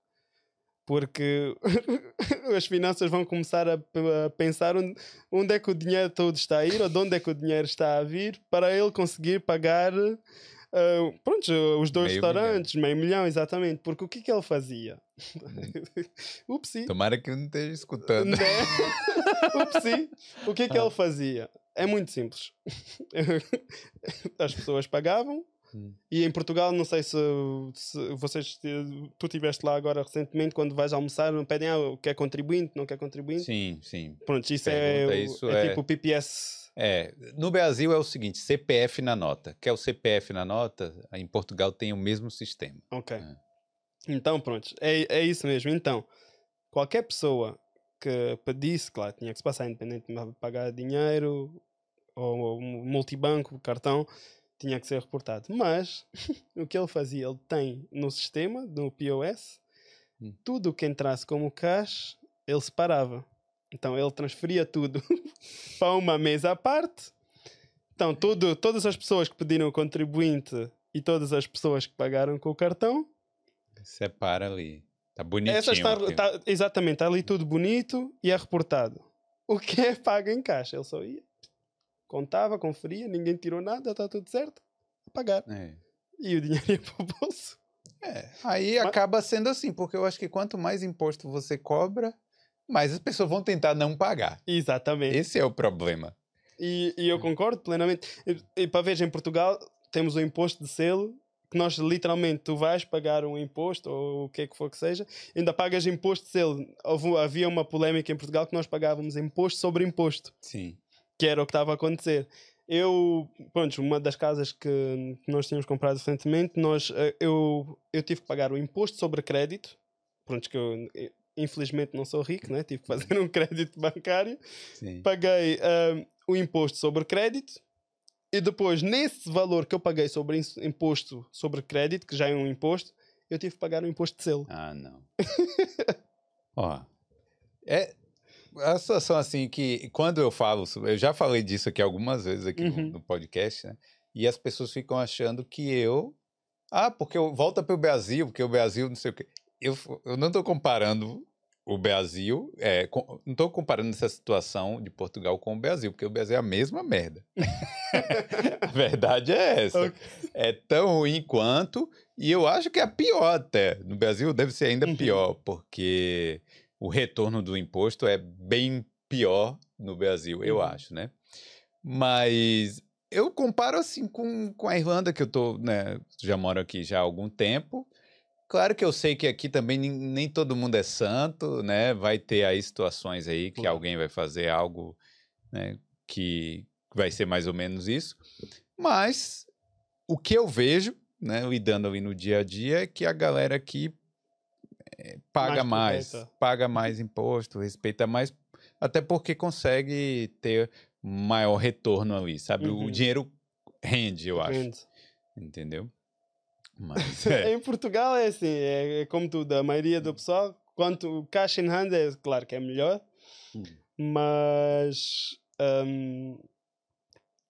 Porque as finanças vão começar a, a pensar onde, onde é que o dinheiro todo está a ir ou de onde é que o dinheiro está a vir para ele conseguir pagar ah, pronto, os dois Meio restaurantes, meio milhão, exatamente. Porque o que que ele fazia? Upsi. Tomara que eu não esteja escutando. Né? Upsi. O que é que ele fazia? É muito simples. As pessoas pagavam Hum. e em Portugal, não sei se, se vocês tu estiveste lá agora recentemente, quando vais almoçar, não pedem ah, quer contribuinte, não quer contribuinte. Sim, sim. Pronto, isso, é, Pergunta, isso é é- tipo o PPS. É, no Brasil é o seguinte, CPF na nota. Quer o CPF na nota? Em Portugal tem o mesmo sistema. Ok. É. Então, pronto, é, é isso mesmo. Então, qualquer pessoa que pedisse, claro, tinha que se passar independente de pagar dinheiro ou, ou multibanco, cartão, tinha que ser reportado. Mas o que ele fazia, ele tem no sistema, no POS, Hum. tudo o que entrasse como cash, ele separava. Então ele transferia tudo para uma mesa à parte. Então, tudo, todas as pessoas que pediram o contribuinte e todas as pessoas que pagaram com o cartão, Separa ali. Tá bonitinho. essa está, tá- exatamente, está ali tudo bonito e é reportado. O que é pago em caixa? Ele só ia, contava, conferia, ninguém tirou nada, está tudo certo, a pagar. É. E o dinheiro ia para o bolso. É, aí Mas- acaba sendo assim, porque eu acho que quanto mais imposto você cobra, mais as pessoas vão tentar não pagar. Exatamente. Esse é o problema. E, e eu concordo plenamente. E, e para ver, em Portugal temos o imposto de selo, que nós literalmente tu vais pagar um imposto, ou o que é que for que seja, ainda pagas imposto de selo. Houve- havia uma polémica em Portugal que nós pagávamos imposto sobre imposto. Sim. que era o que estava a acontecer. Eu, pronto, uma das casas que nós tínhamos comprado recentemente, nós, eh, eu, eu tive que pagar o imposto sobre crédito, pronto, que eu infelizmente não sou rico, né? tive que fazer um crédito bancário, Sim. paguei ah, o imposto sobre crédito e depois, nesse valor que eu paguei sobre imposto sobre crédito, que já é um imposto, eu tive que pagar o imposto de selo. Ah, não. Ó. É. a situação assim que quando eu falo, sobre- eu já falei disso aqui algumas vezes aqui no- Uhum. no, podcast, né? E as pessoas ficam achando que eu, ah, porque eu volta para o Brasil, porque o Brasil não sei o quê. Eu, eu não estou comparando o Brasil, é, com- não estou comparando essa situação de Portugal com o Brasil, porque o Brasil é a mesma merda. a verdade é essa. Ok. É tão ruim quanto, e eu acho que é pior até. No Brasil deve ser ainda Uhum. pior, porque o retorno do imposto é bem pior no Brasil, eu Uhum. acho, né? Mas eu comparo assim com, com a Irlanda, que eu tô, né, já moro aqui já há algum tempo. Claro que eu sei que aqui também nem, nem todo mundo é santo, né? Vai ter aí situações aí que alguém vai fazer algo, né, que vai ser mais ou menos isso. Mas o que eu vejo, né, lidando ali no dia a dia, é que a galera aqui eh, paga mais, correta. paga mais imposto, respeita mais, até porque consegue ter maior retorno ali, sabe? O Uhum. dinheiro rende, eu acho, Rende. entendeu? Mas é, Em Portugal é assim, é, é como tudo, a maioria do pessoal, quanto cash in hand é claro que é melhor, Hum. mas hum,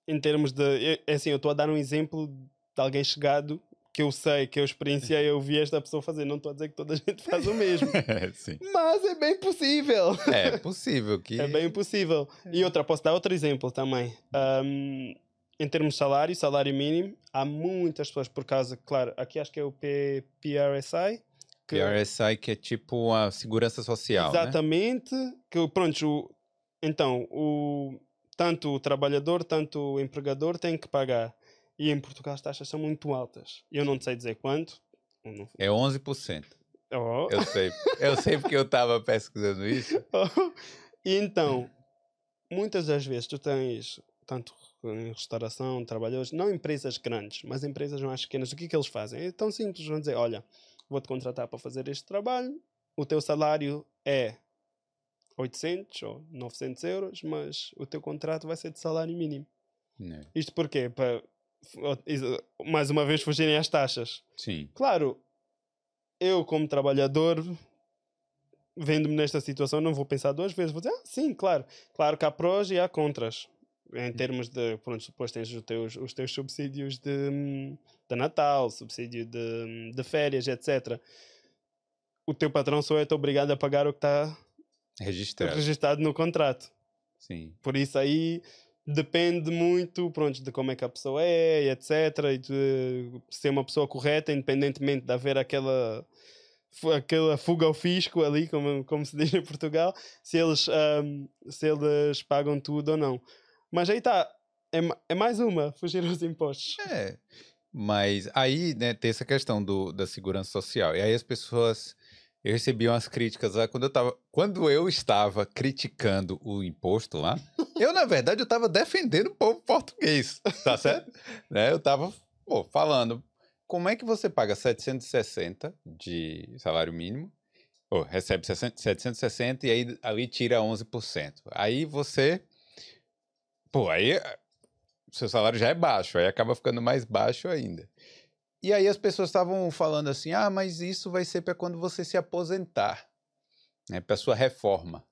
em termos de. é- É assim, eu estou a dar um exemplo de alguém chegado que eu sei, que eu experienciei, eu vi esta pessoa fazer. Não estou a dizer que toda a gente faz o mesmo, mas é bem possível. É possível que É bem possível. E outra, posso dar outro exemplo também. Um, em termos de salário, salário mínimo, há muitas pessoas por causa, claro, aqui acho que é o P, PRSI. Que, PRSI que é tipo a segurança social, né? exatamente. Que, pronto, o, então, o, tanto o trabalhador, tanto o empregador tem que pagar. E em Portugal as taxas são muito altas. Eu não sei dizer quanto. Não- É 11%. Oh. Eu sei. Eu sei porque eu estava pesquisando isso. e então, muitas das vezes tu tens, tanto em restauração, trabalhadores, não empresas grandes, mas empresas mais pequenas, o que é que eles fazem? É tão simples, vão dizer, olha, vou-te contratar para fazer este trabalho, o teu salário é 800 ou 900 euros, mas o teu contrato vai ser de salário mínimo. Né? Isto porquê? Para, mais uma vez, fugirem às taxas. Sim. Claro, eu como trabalhador, vendo-me nesta situação, não vou pensar duas vezes. Vou dizer, ah, sim, claro. Claro que há prós e há contras. Em termos de, pronto, depois tens os teus, os teus subsídios de, de Natal, subsídio de, de férias, etc. O teu patrão só é obrigado a pagar o que está Registrado. registado no contrato. Sim. Por isso aí depende muito pronto, de como é que a pessoa é, etc. E de ser uma pessoa correta, independentemente de haver aquela, aquela fuga ao fisco ali, como, como se diz em Portugal, se eles, ahm, se eles pagam tudo ou não. Mas aí está, é, é mais uma, fugir aos impostos. É. Mas aí, né, tem essa questão do, da segurança social. E aí as pessoas. Eu recebi umas críticas lá quando eu tava. Quando eu estava criticando o imposto lá, eu, na verdade, eu estava defendendo o povo português. Tá certo? né? Eu estava pô, falando. Como é que você paga 760 de salário mínimo? Ou recebe 60 760 e aí ali tira 11%. Aí você. Pô, aí seu salário já é baixo, aí acaba ficando mais baixo ainda. E aí as pessoas estavam falando assim: ah, mas isso vai ser para quando você se aposentar, né, para sua reforma.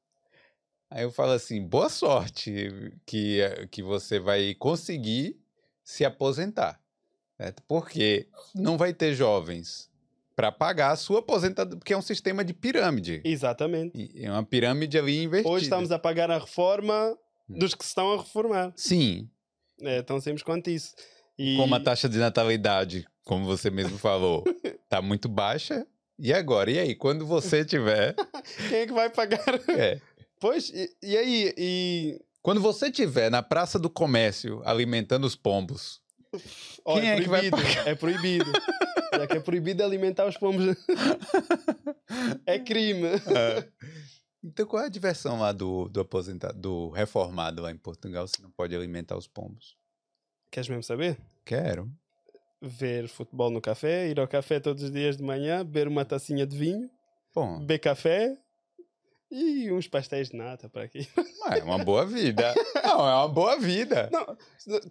Aí eu falo assim: boa sorte que, eh, que você vai conseguir se aposentar, certo? porque não vai ter jovens para pagar a sua aposentadoria, porque é um sistema de pirâmide. Exatamente. É uma pirâmide ali invertida. Hoje estamos a pagar a reforma. Dos que se estão a reformar. Sim, É tão simples quanto isso. E... como a taxa de natalidade, como você mesmo falou, tá muito baixa. E agora? E aí? Quando você tiver. Quem é que vai pagar? é, Pois, e, e aí? E, quando você tiver na Praça do Comércio alimentando os pombos, ó, Quem é que vai proibido, É proibido. Já que é proibido alimentar os pombos. é crime. é. Então qual é a diversão lá do, do aposentado, do reformado lá em Portugal, se não pode alimentar os pombos? Queres mesmo saber? Quero. Ver futebol no café, ir ao café todos os dias de manhã, beber uma tacinha de vinho, Bom, beber café e uns pastéis de nata para aqui. é uma boa vida. Não, é uma boa vida. Não,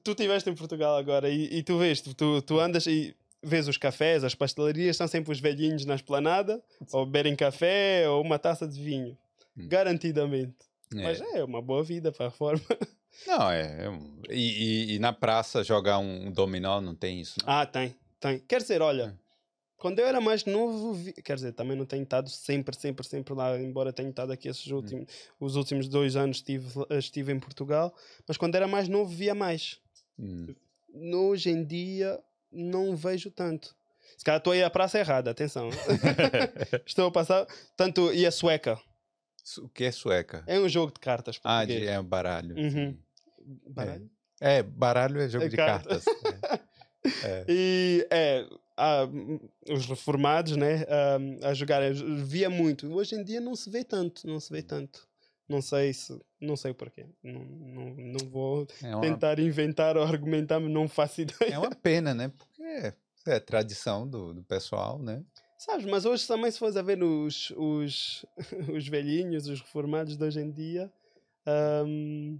tu estiveste em Portugal agora e, e tu vês, tu, tu andas e vês os cafés, as pastelarias, são sempre os velhinhos na esplanada, ou beberem café ou uma taça de vinho. Hum. Garantidamente. Mas é uma boa vida para a reforma. Não, é. é E, e- e na praça jogar um dominó não tem isso. não? Ah, tem, tem. Quer dizer, olha, É. quando eu era mais novo, vi- quer dizer, também não tenho estado sempre, sempre, sempre lá, embora tenha estado aqui esses últimos, os últimos dois anos estive, estive em Portugal, mas quando era mais novo via mais. Hum. Hoje em dia não vejo tanto. Se calhar estou aí à praça errada, atenção. Estou a passar. Tanto, e a sueca. O que é sueca? É um jogo de cartas Ah, de, é baralho. Uhum. Baralho? É, baralho é jogo É de cartas. cartas. é. E é, hum, os reformados, né, hum, a jogar, via muito. Hoje em dia não se vê tanto, não se vê tanto. Não sei se, não sei o porquê. Não, não, não vou É, uma, tentar inventar ou argumentar, mas não faço ideia. é uma pena, né? Porque é, é tradição do, do pessoal, né? Sabes, mas hoje também se fores a ver os, os, os velhinhos, os reformados de hoje em dia, hum,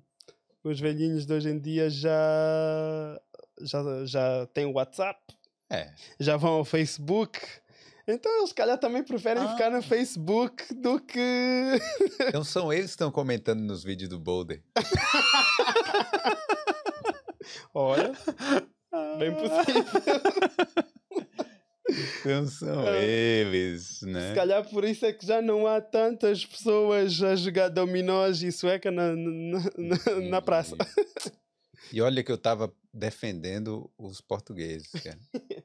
os velhinhos de hoje em dia já, já, já têm o WhatsApp, É. já vão ao Facebook. Então eles se calhar também preferem ficar no Ah. Facebook do que. Então são eles que estão comentando nos vídeos do Boulder. Olha, bem possível. Então são É. eles, Se né? calhar por isso é que já não há tantas pessoas a jogar dominós e sueca na, na, na, na praça. E olha que eu tava defendendo os portugueses, cara.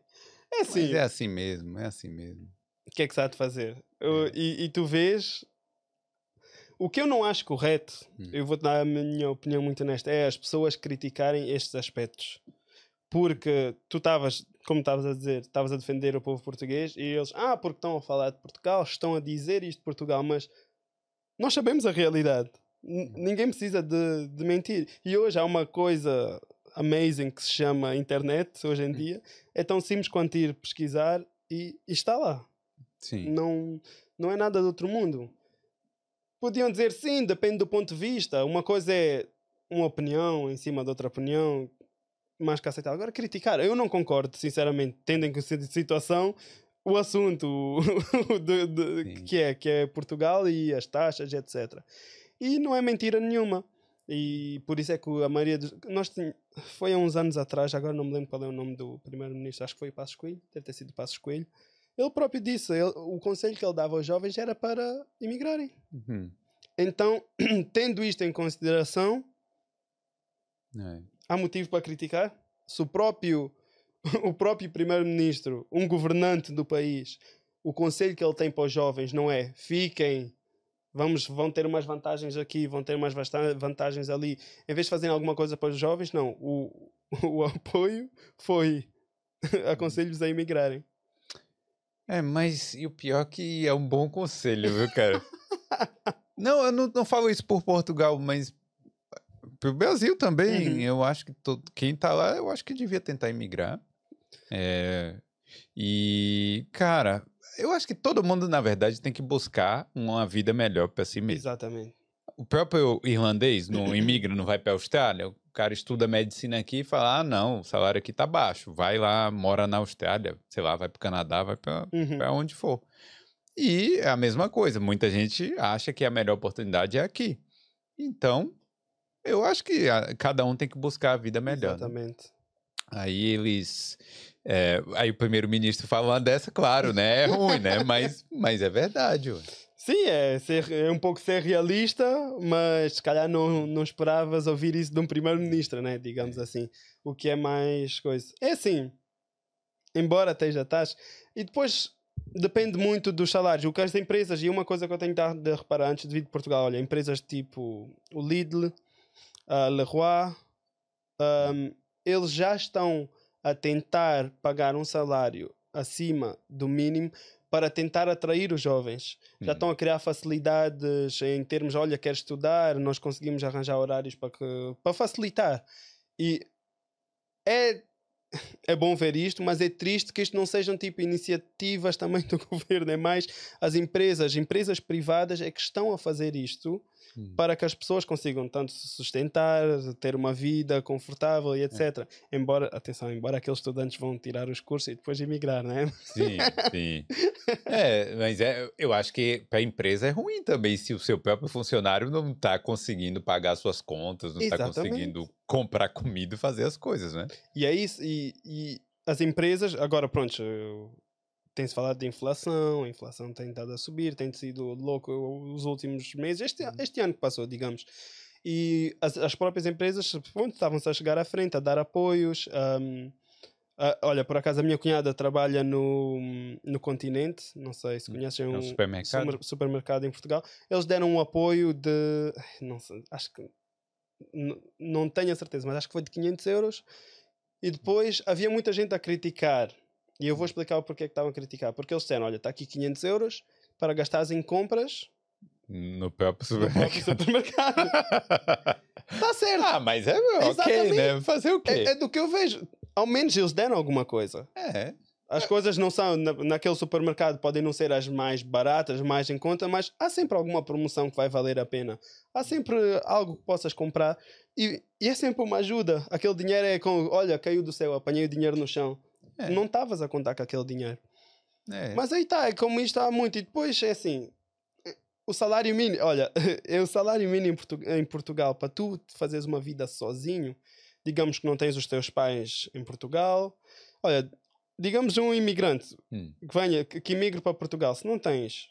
É Mas assim, é assim mesmo, é assim mesmo. o que é que se há de fazer? Eu- É. e, e tu vês. O que eu não acho correto, Hum. eu vou dar a minha opinião muito honesta, é as pessoas criticarem estes aspectos. Porque tu estavas, como estavas a dizer, estavas a defender o povo português e eles, ah, porque estão a falar de Portugal, estão a dizer isto de Portugal, mas nós sabemos a realidade. N- ninguém precisa de, de mentir. E hoje há uma coisa amazing que se chama internet, hoje em dia, é tão simples quanto ir pesquisar e, e está lá. Sim. Não, não é nada do outro mundo. Podiam dizer sim, depende do ponto de vista. Uma coisa é uma opinião em cima de outra opinião, mais que aceitável. Agora, criticar, eu não concordo, sinceramente, tendo em consideração a situação, o assunto de- de- que, é, que é Portugal e as taxas, etc. E não é mentira nenhuma. E por isso é que a maioria dos. Nós tinha- foi há uns anos atrás, agora não me lembro qual é o nome do primeiro-ministro, acho que foi Passos Coelho, deve ter sido Passos Coelho. Ele próprio disse, ele- o conselho que ele dava aos jovens era para imigrarem. Uhum. Então, tendo isto em consideração, É. há motivo para criticar? Se o próprio, o próprio primeiro-ministro, um governante do país, o conselho que ele tem para os jovens não é fiquem, vamos, vão ter umas vantagens aqui, vão ter umas vantagens ali, em vez de fazerem alguma coisa para os jovens, não. O, o apoio foi aconselho-os a imigrarem. É, mas e o pior que é um bom conselho, viu, cara? não, eu não, não falo isso por Portugal, mas pro Brasil também. Uhum. Eu acho que todo, quem tá lá, eu acho que devia tentar imigrar. É, e, cara, eu acho que todo mundo, na verdade, tem que buscar uma vida melhor para si mesmo. Exatamente. O próprio irlandês não imigra, não vai para a Austrália. O cara estuda medicina aqui e fala: ah, não, o salário aqui tá baixo. Vai lá, mora na Austrália, sei lá, vai para o Canadá, vai para Uhum. para onde for. E é a mesma coisa, muita gente acha que a melhor oportunidade é aqui. Então, eu acho que a- cada um tem que buscar a vida melhor. né? Exatamente. Aí eles. é, aí o primeiro-ministro fala uma dessa, claro, né? É ruim, né? Mas, mas é verdade. ué. Sim, é, ser, é um pouco ser realista, mas se calhar não, não esperavas ouvir isso de um primeiro-ministro, né? Digamos assim. O que é mais coisa. É assim, embora esteja taxa. E depois depende muito dos salários. O que as empresas, e uma coisa que eu tenho de reparar antes de vir de Portugal, olha, empresas tipo o Lidl, a Leroy, um, eles já estão a tentar pagar um salário acima do mínimo para tentar atrair os jovens. Já Hum. estão a criar facilidades em termos, olha, quer estudar, nós conseguimos arranjar horários para, que, para facilitar. E é, é bom ver isto, mas é triste que isto não sejam tipo iniciativas também do governo, é mais as empresas, empresas privadas é que estão a fazer isto Hum. para que as pessoas consigam tanto se sustentar, ter uma vida confortável É. e etc. Embora, atenção, embora aqueles estudantes vão tirar os cursos e depois emigrar, né? Sim, sim. É, mas é, eu acho que para a empresa é ruim também se o seu próprio funcionário não está conseguindo pagar suas contas, não está conseguindo comprar comida e fazer as coisas, né? E é isso, e, e as empresas, agora pronto, eu- tem-se falado de inflação, a inflação tem estado a subir, tem sido louco os últimos meses, este, este ano que passou, digamos. E as, as próprias empresas estavam-se a chegar à frente, a dar apoios. a- olha, por acaso a minha cunhada trabalha no, no continente, não sei se conhecem, É um um supermercado. super- supermercado em Portugal. Eles deram um apoio de, não sei, acho que não tenho a certeza, mas acho que foi de 500 euros. E depois havia muita gente a criticar. E eu vou explicar o porquê que estavam a criticar. Porque eles disseram: olha, está aqui 500 euros para gastares em compras No próprio supermercado. Está certo. ah, mas é ok, né? Fazer o quê? É, é do que eu vejo. Ao menos eles deram alguma coisa. É. As coisas não são, na, naquele supermercado podem não ser as mais baratas, mais em conta, mas há sempre alguma promoção que vai valer a pena. Há sempre algo que possas comprar e, e é sempre uma ajuda. Aquele dinheiro é com, olha, caiu do céu, apanhei o dinheiro no chão. É. Não estavas a contar com aquele dinheiro. é. Mas aí está, é como isto há muito. E depois é assim, o salário mínimo, olha, é o salário mínimo em, Portu- em Portugal, para tu fazeres uma vida sozinho, digamos que não tens os teus pais em Portugal, olha, digamos um imigrante Hum. que venha, que, que imigre para Portugal, se não tens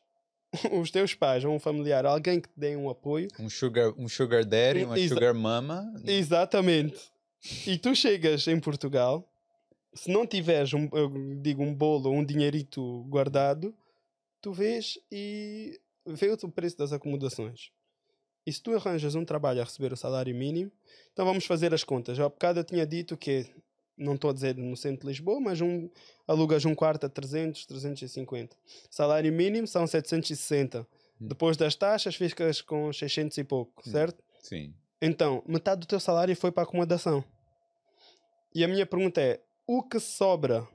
os teus pais ou um familiar, alguém que te dê um apoio, Um sugar, um sugar daddy, uma Exa- sugar mama. exatamente, e tu chegas em Portugal, se não tiveres, um, digo, um bolo ou um dinheirito guardado, tu vês e vê o preço das acomodações. E se tu arranjas um trabalho a receber o salário mínimo, então vamos fazer as contas. Há bocado eu tinha dito que, não estou a dizer no centro de Lisboa, mas um, alugas um quarto a 300, 350. Salário mínimo são 760. Hum. Depois das taxas ficas com 600 e pouco, Hum. certo? Sim. Então, metade do teu salário foi para a acomodação. E a minha pergunta é: o que sobra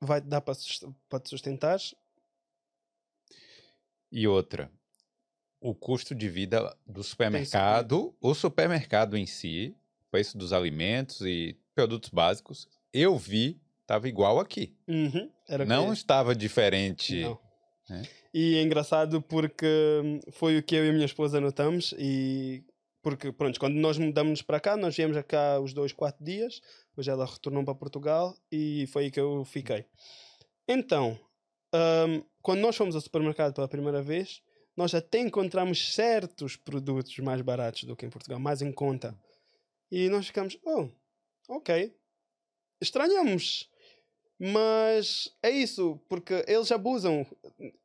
vai dar para, te sustentar? E outra, o custo de vida do supermercado, o supermercado em si, preço dos alimentos e produtos básicos, eu vi, estava igual aqui. Uhum, era o que- Não estava diferente. Não. né? E é engraçado porque hum, foi o que eu e a minha esposa notamos e porque, pronto, quando nós mudamos para cá, nós viemos cá os dois, quatro dias, depois ela retornou para Portugal e foi aí que eu fiquei. Então, hum, quando nós fomos ao supermercado pela primeira vez, nós até encontramos certos produtos mais baratos do que em Portugal, mais em conta. E nós ficamos, oh, ok. Estranhamos. Mas é isso, porque eles abusam.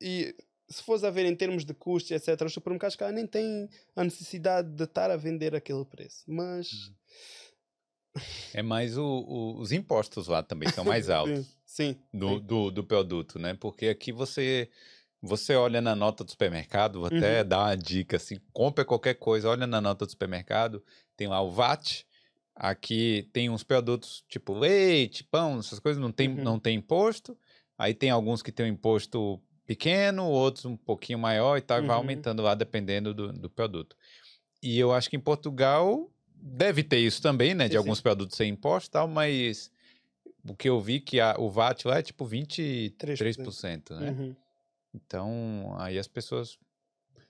E se fores a ver em termos de custos, etc., os supermercados cá nem têm a necessidade de estar a vender aquele preço. Mas. É mais o- o- os impostos lá também são mais altos Sim, do, sim. do, do produto, né? Porque aqui você você olha na nota do supermercado, vou Uhum. até dar uma dica assim, compra qualquer coisa, olha na nota do supermercado, tem lá o VAT. Aqui tem uns produtos tipo leite, pão, essas coisas não tem, Uhum. não tem imposto. Aí tem alguns que tem um imposto pequeno, outros um pouquinho maior e tal, vai Uhum. aumentando lá dependendo do, do produto. E eu acho que em Portugal deve ter isso também, né? De alguns produtos sem imposto e tal, mas o que eu vi que a- o VAT lá é tipo 23%, né? Uhum. Então, aí as pessoas.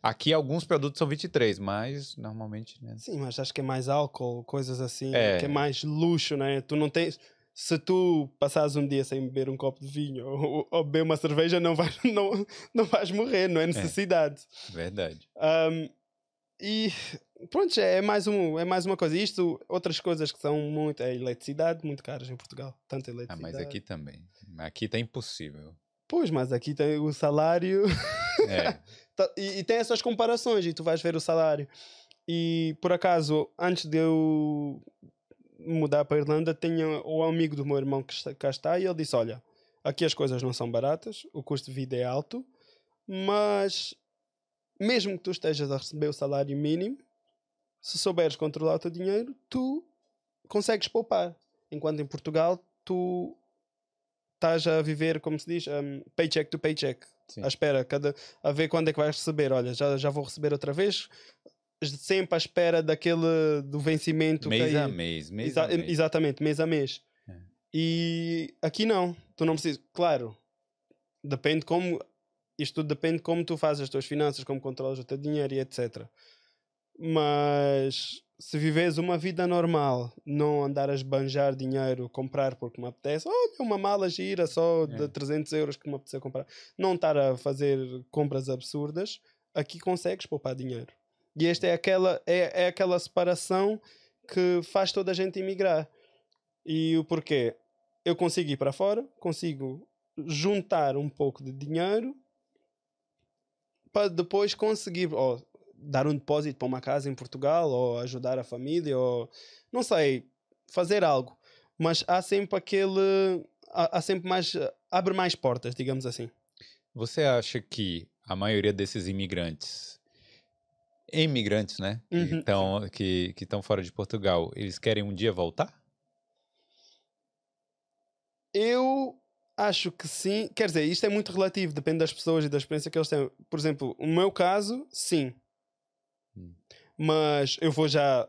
Aqui alguns produtos são 23, mas normalmente, né? Sim, mas acho que é mais álcool, coisas assim, É. que é mais luxo, né? Tu não tens. Se tu passares um dia sem beber um copo de vinho ou, ou beber uma cerveja, não vais, não, não vais morrer, não é necessidade. Verdade. Um, e pronto, é mais, um, é mais uma coisa. Isto, outras coisas que são muito. É eletricidade, muito caras em Portugal. Tanta Ah, eletricidade. mas aqui também. Aqui tá impossível. Pois, mas aqui tem o salário. É. Tá- e, e tem essas comparações e tu vais ver o salário. E por acaso, antes de eu mudar para a Irlanda, tinha o amigo do meu irmão que está- cá está e ele disse: Olha, aqui as coisas não são baratas, o custo de vida é alto, mas mesmo que tu estejas a receber o salário mínimo, se souberes controlar o teu dinheiro, tu consegues poupar. Enquanto em Portugal, tu estás a viver, como se diz, um, paycheck to paycheck. Sim. À espera, cada, a ver quando é que vais receber. Olha, já, já vou receber outra vez. sempre à espera daquele do vencimento. Mês que a mês, mês Exa- a mês. Exatamente, mês a mês. É. E aqui não, tu não precisas. Claro, depende como. Isto tudo depende de como tu fazes as tuas finanças, como controlas o teu dinheiro e etc. Mas se vives uma vida normal, não andar a esbanjar dinheiro, comprar porque me apetece, olha, uma mala gira só de É. 300 euros que me apetece comprar, não estar a fazer compras absurdas, aqui consegues poupar dinheiro. E esta é aquela, é, é aquela separação que faz toda a gente emigrar. E o porquê? Eu consigo ir para fora, consigo juntar um pouco de dinheiro para depois conseguir ou dar um depósito para uma casa em Portugal ou ajudar a família ou não sei, fazer algo. Mas há sempre aquele há, há sempre mais abre mais portas, digamos assim. Você acha que a maioria desses imigrantes, imigrantes, né, que Uhum, estão que que estão fora de Portugal, eles querem um dia voltar? Eu acho que sim. Quer dizer, isto é muito relativo, depende das pessoas e da experiência que eles têm. Por exemplo, o meu caso, sim. Hum. Mas eu vou já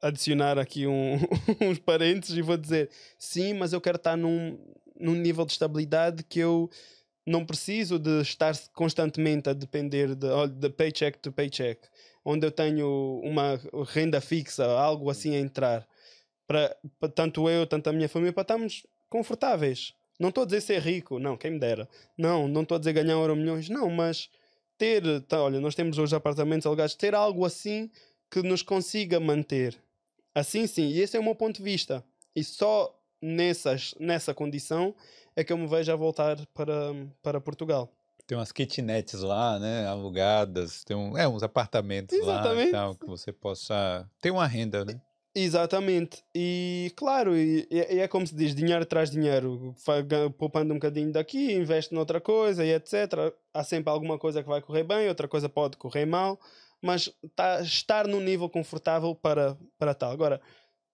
adicionar aqui um- uns parênteses e vou dizer sim, mas eu quero estar num, num nível de estabilidade que eu não preciso de estar constantemente a depender de, de paycheck to paycheck, onde eu tenho uma renda fixa, algo assim a entrar. Para, para tanto eu, tanto a minha família, para estarmos confortáveis. Não estou a dizer ser rico, não, quem me dera. Não, não estou a dizer ganhar euro milhões, não, mas ter, tá, olha, nós temos hoje apartamentos alugados, ter algo assim que nos consiga manter. Assim sim, e esse é o meu ponto de vista. E só nessas, nessa condição é que eu me vejo a voltar para, para Portugal. Tem umas kitnets lá, né, alugadas, tem um, é, uns apartamentos lá Exatamente. e tal, que você possa ter uma renda, né? Exatamente. E claro, e, e é como se diz, dinheiro traz dinheiro. Vai poupando um bocadinho daqui, investe noutra coisa e etc. Há sempre alguma coisa que vai correr bem, outra coisa pode correr mal, mas tá, estar num nível confortável para, para tal. Agora,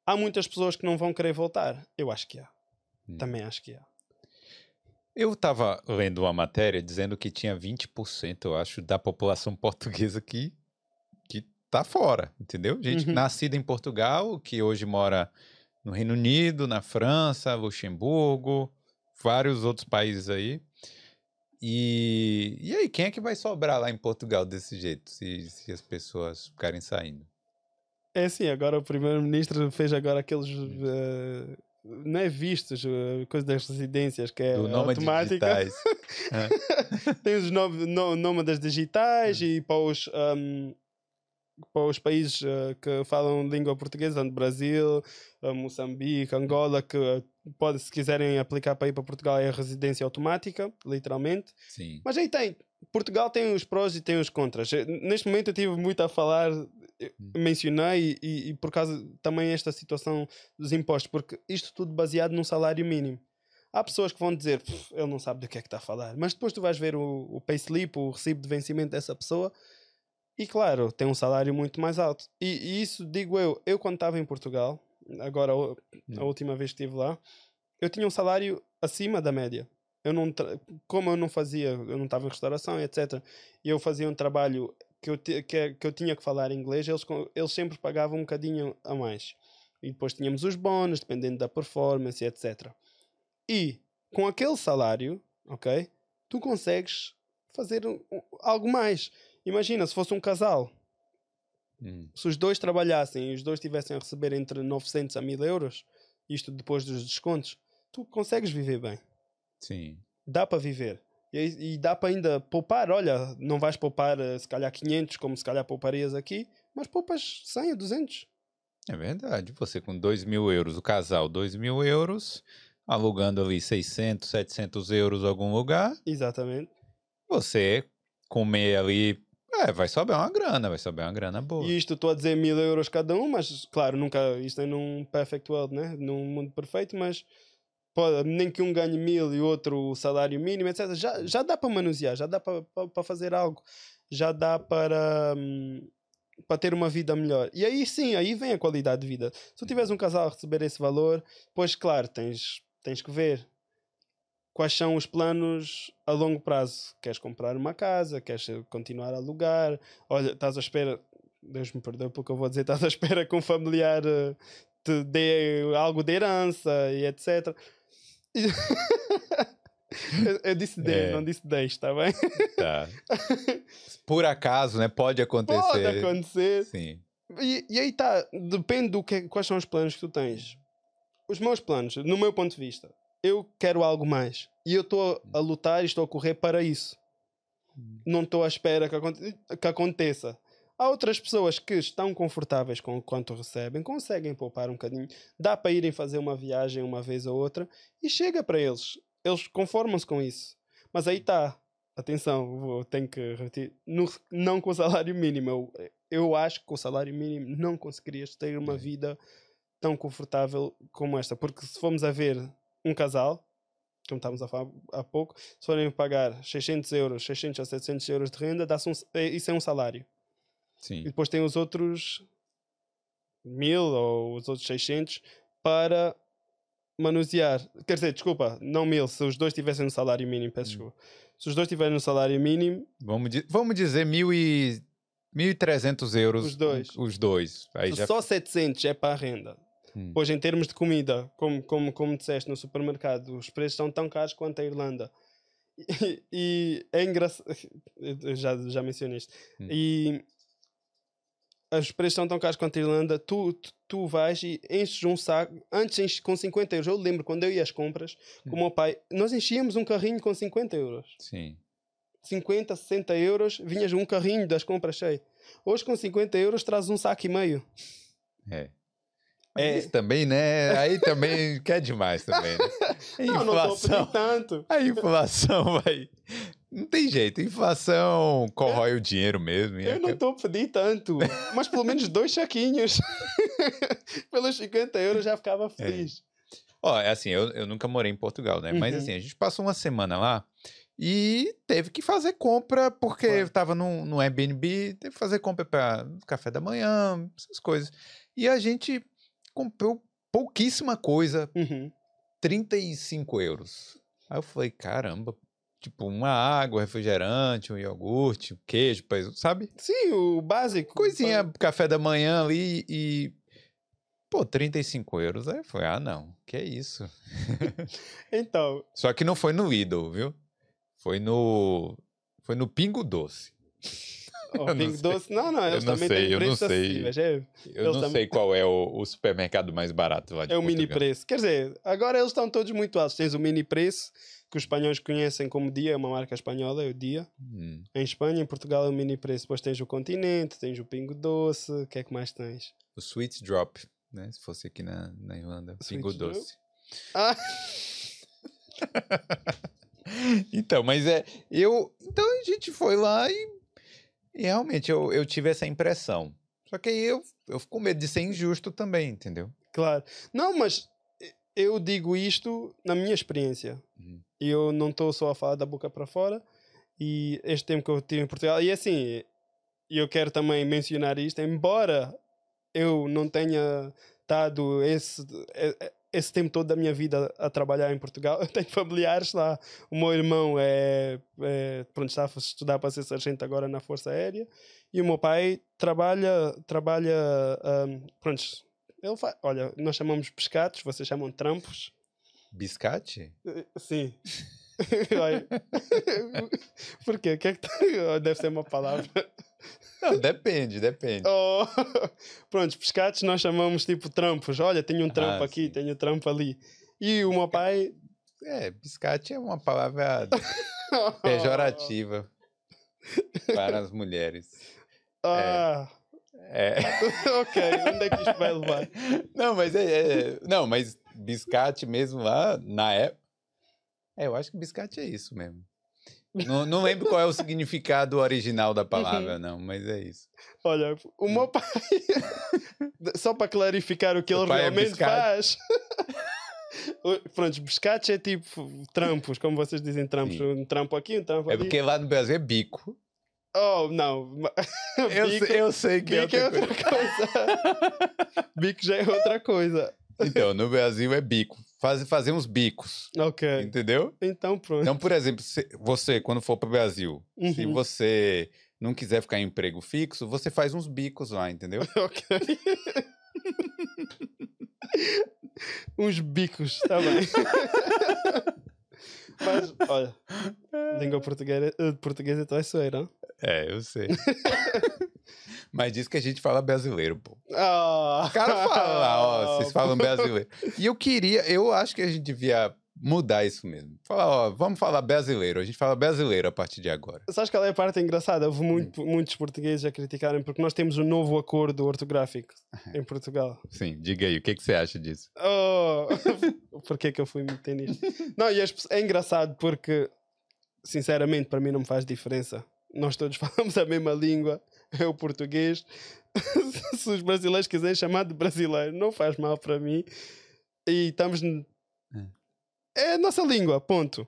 há muitas pessoas que não vão querer voltar. Eu acho que há. Hum. Também acho que há. Eu estava lendo uma matéria dizendo que tinha 20%, eu acho, da população portuguesa que tá fora, entendeu? Gente Uhum. nascida em Portugal, que hoje mora no Reino Unido, na França, Luxemburgo, vários outros países aí. E, e aí, quem é que vai sobrar lá em Portugal desse jeito, se, se as pessoas ficarem saindo? É assim, agora o primeiro-ministro fez agora aqueles. eh, não é vistos, eh, coisa das residências, que é Do automática. digitais. Tem os nove- nó- nómadas Hum. digitais e para os, ahm, para os países eh, que falam língua portuguesa, no Brasil, eh, Moçambique, Angola, que eh, pode, se quiserem aplicar para ir para Portugal, é a residência automática, literalmente. Sim. Mas aí tem. Portugal tem os prós e tem os contras. Neste momento eu tive muito a falar, Hum. mencionei, e, e por causa também esta situação dos impostos, porque isto tudo baseado num salário mínimo. Há pessoas que vão dizer, "Pff, ele não sabe do que é que está a falar, mas depois tu vais ver o, o payslip, o recibo de vencimento dessa pessoa, e claro, tem um salário muito mais alto. E, e isso digo eu, eu quando estava em Portugal, agora a Hum. última vez que estive lá, eu tinha um salário acima da média. Eu não, como eu não fazia, eu não estava em restauração, etc. E eu fazia um trabalho que eu, que, que eu tinha que falar inglês, eles, eles sempre pagavam um bocadinho a mais. E depois tínhamos os bónus, dependendo da performance, etc. E com aquele salário, ok, tu consegues fazer um- um- algo mais. Imagina se fosse um casal, Hum. se os dois trabalhassem e os dois tivessem a receber entre 900 a 1000 euros, isto depois dos descontos, tu consegues viver bem Sim. dá para viver. E, e dá para ainda poupar. Olha, não vais poupar eh, se calhar 500, como se calhar pouparias aqui, mas poupas 100 a 200. É verdade. Você com 2 mil euros, o casal 2 mil euros, alugando ali 600, 700 euros em algum lugar, Exatamente. você comer ali, é, vai sobrar uma grana, vai sobrar uma grana boa. E isto estou a dizer mil euros cada um, mas claro, nunca, isto é num perfect world, né? num mundo perfeito, mas pode, nem que um ganhe mil e outro o salário mínimo, etc. Já, já dá para manusear, já dá para, fazer algo, já dá para, hum, para ter uma vida melhor. E aí sim, aí vem a qualidade de vida. Se tu tiveres um casal a receber esse valor, pois claro, tens, tens que ver quais são os planos a longo prazo. Queres comprar uma casa, queres continuar a alugar, olha, estás à espera Deus me perdoe porque eu vou dizer, estás à espera que um familiar eh, te dê algo de herança e etc. Eu, eu disse dê, É. não disse deixe, está bem? Tá. Por acaso, né? Pode acontecer. Pode acontecer. Sim. E, e aí tá, depende do que quais são os planos que tu tens. Os meus planos, no meu ponto de vista, eu quero algo mais. E eu estou a lutar e estou a correr para isso. Não estou à espera que, aconte- que aconteça. Há outras pessoas que estão confortáveis com o quanto recebem, conseguem poupar um bocadinho, dá para irem fazer uma viagem uma vez ou outra e chega para eles. Eles conformam-se com isso. Mas aí está. Atenção, vou, tenho que repetir. Não com o salário mínimo. Eu, eu acho que com o salário mínimo não conseguirias ter uma É. vida tão confortável como esta. Porque se formos a ver um casal, como estávamos a falar há pouco, se forem pagar 600 euros, 600 a 700 euros de renda, dá-se um, é- isso é um salário. E Sim. depois tem os outros mil ou os outros 600 para manusear. Quer dizer, desculpa, não mil, se os dois tivessem no salário mínimo, peço Hum. desculpa. Se os dois tiverem no salário mínimo, Vamos, di- vamos dizer mil e... 1.300 euros. Os dois. Os dois. Aí já... só 700 é para a renda. Hum. Pois em termos de comida, como, como, como disseste no supermercado, os preços são tão caros quanto a Irlanda. E, e é engraçado. Já, já mencionei isto. Hum. E os preços são tão caros quanto a Irlanda. Tu, tu, tu vais e enches um saco. Antes enches com 50 euros. Eu lembro quando eu ia às compras com o Hum. meu pai, nós enchíamos um carrinho com 50 euros. Sim. 50, 60 euros, vinhas um carrinho das compras cheio. Hoje com 50 euros traz um saco e meio. É. É. Isso também, né? Aí também quer demais também, né? A Não, não inflação, pedir tanto. a inflação vai... Não tem jeito, a inflação corrói o dinheiro mesmo. Eu não acaba- estou a pedir tanto, mas pelo menos dois saquinhos. Pelos 50 euros já ficava feliz. Ó, é assim, eu, eu nunca morei em Portugal, né? Mas Uhum. assim, a gente passou uma semana lá e teve que fazer compra porque Claro. eu tava no, no Airbnb, teve que fazer compra para café da manhã, essas coisas. E a gente comprou pouquíssima coisa, Uhum. 35 euros. Aí eu falei, caramba, tipo, uma água, refrigerante, um iogurte, um queijo, sabe? Sim, o básico. Coisinha, café da manhã ali e. Pô, 35 euros. Aí falei, ah, não, que é isso. Então, Só que não foi no Lidl, viu? Foi no. Foi no Pingo Doce. O Eu não Pingo. Doce. Não, não, eles não também sei, têm eu não sei. É, Eu não também- sei qual é o, o supermercado mais barato lá de é o mini preço. Quer dizer, agora eles estão todos muito altos. Tens o mini preço, que os espanhóis conhecem como Dia, é uma marca espanhola, é o Dia. Hum, Em Espanha, em Portugal é o mini preço. Depois tens o Continente, tens o Pingo Doce. O que é que mais tens? o Sweet Drop, né? Se fosse aqui na, na Irlanda. Sweet Pingo Drop? Doce. Ah, Então, mas é. Eu. Então a gente foi lá e. E realmente eu, eu tive essa impressão. Só que aí eu, eu fico com medo de ser injusto também, entendeu? Claro. Não, mas eu digo isto na minha experiência. Uhum. Eu não estou só a falar da boca para fora. E este tempo que eu tive em Portugal. E assim, eu quero também mencionar isto, embora eu não tenha estado esse, e- esse tempo todo da minha vida a trabalhar em Portugal, eu tenho familiares lá. O meu irmão é, é pronto, está a estudar para ser sargento agora na Força Aérea. E o meu pai trabalha, trabalha, ahm, pronto, ele faz, olha, nós chamamos pescados, vocês chamam trampos. Biscate? Eh, Sim. Olha. Porquê? O que é que tá- Deve ser uma palavra. Não, depende, depende. Oh. Pronto, pescados nós chamamos tipo trampos. Olha, tenho um trampo Ah, aqui, sim. tenho um trampo ali. E o meu pai. É, biscate é uma palavra pejorativa para as mulheres. Ah, É. ok. Onde é que isto vai levar? Não, mas é, é- Não, mas biscate mesmo lá, na época. É, eu acho que biscate é isso mesmo. Não, não lembro qual é o significado original da palavra, não, mas é isso. Olha, o meu pai. Só para clarificar o que Teu ele é realmente biscate? faz. O- Pronto, biscates é tipo trampos, como vocês dizem trampos. Sim. Um trampo aqui, um trampo É ali. porque lá no Brasil é bico. Oh, não. Eu, Bico- sei, eu sei que é Bico é outra outra coisa. coisa. Bico já é outra coisa. Então, no Brasil é bico. Faz, fazer uns bicos, Ok. entendeu? Então pronto. Então, por exemplo, se- você, quando for para o Brasil, se Uhum. você não quiser ficar em emprego fixo, você faz uns bicos lá, entendeu? Ok. Uns bicos, tá bem. Mas, olha, língua portuguesa, portuguesa é traiçoeira. É, eu sei. Mas diz que a gente fala brasileiro, pô. Ah, O cara fala ó, vocês falam brasileiro. E eu queria, eu acho que a gente devia mudar isso mesmo. Falar, ó, vamos falar brasileiro. A gente fala brasileiro a partir de agora. Sabes qual é a parte engraçada? Houve Hum. muito- muitos portugueses a criticarem porque nós temos um novo acordo ortográfico em Portugal. Sim, diga aí, o que, que você acha disso? Oh, porquê que eu fui meter nisto? Não, e é engraçado porque, sinceramente, para mim não me faz diferença. Nós todos falamos a mesma língua, é o português. Se os brasileiros quiserem chamar de brasileiro, não faz mal para mim. E estamos. n- É a nossa língua, ponto.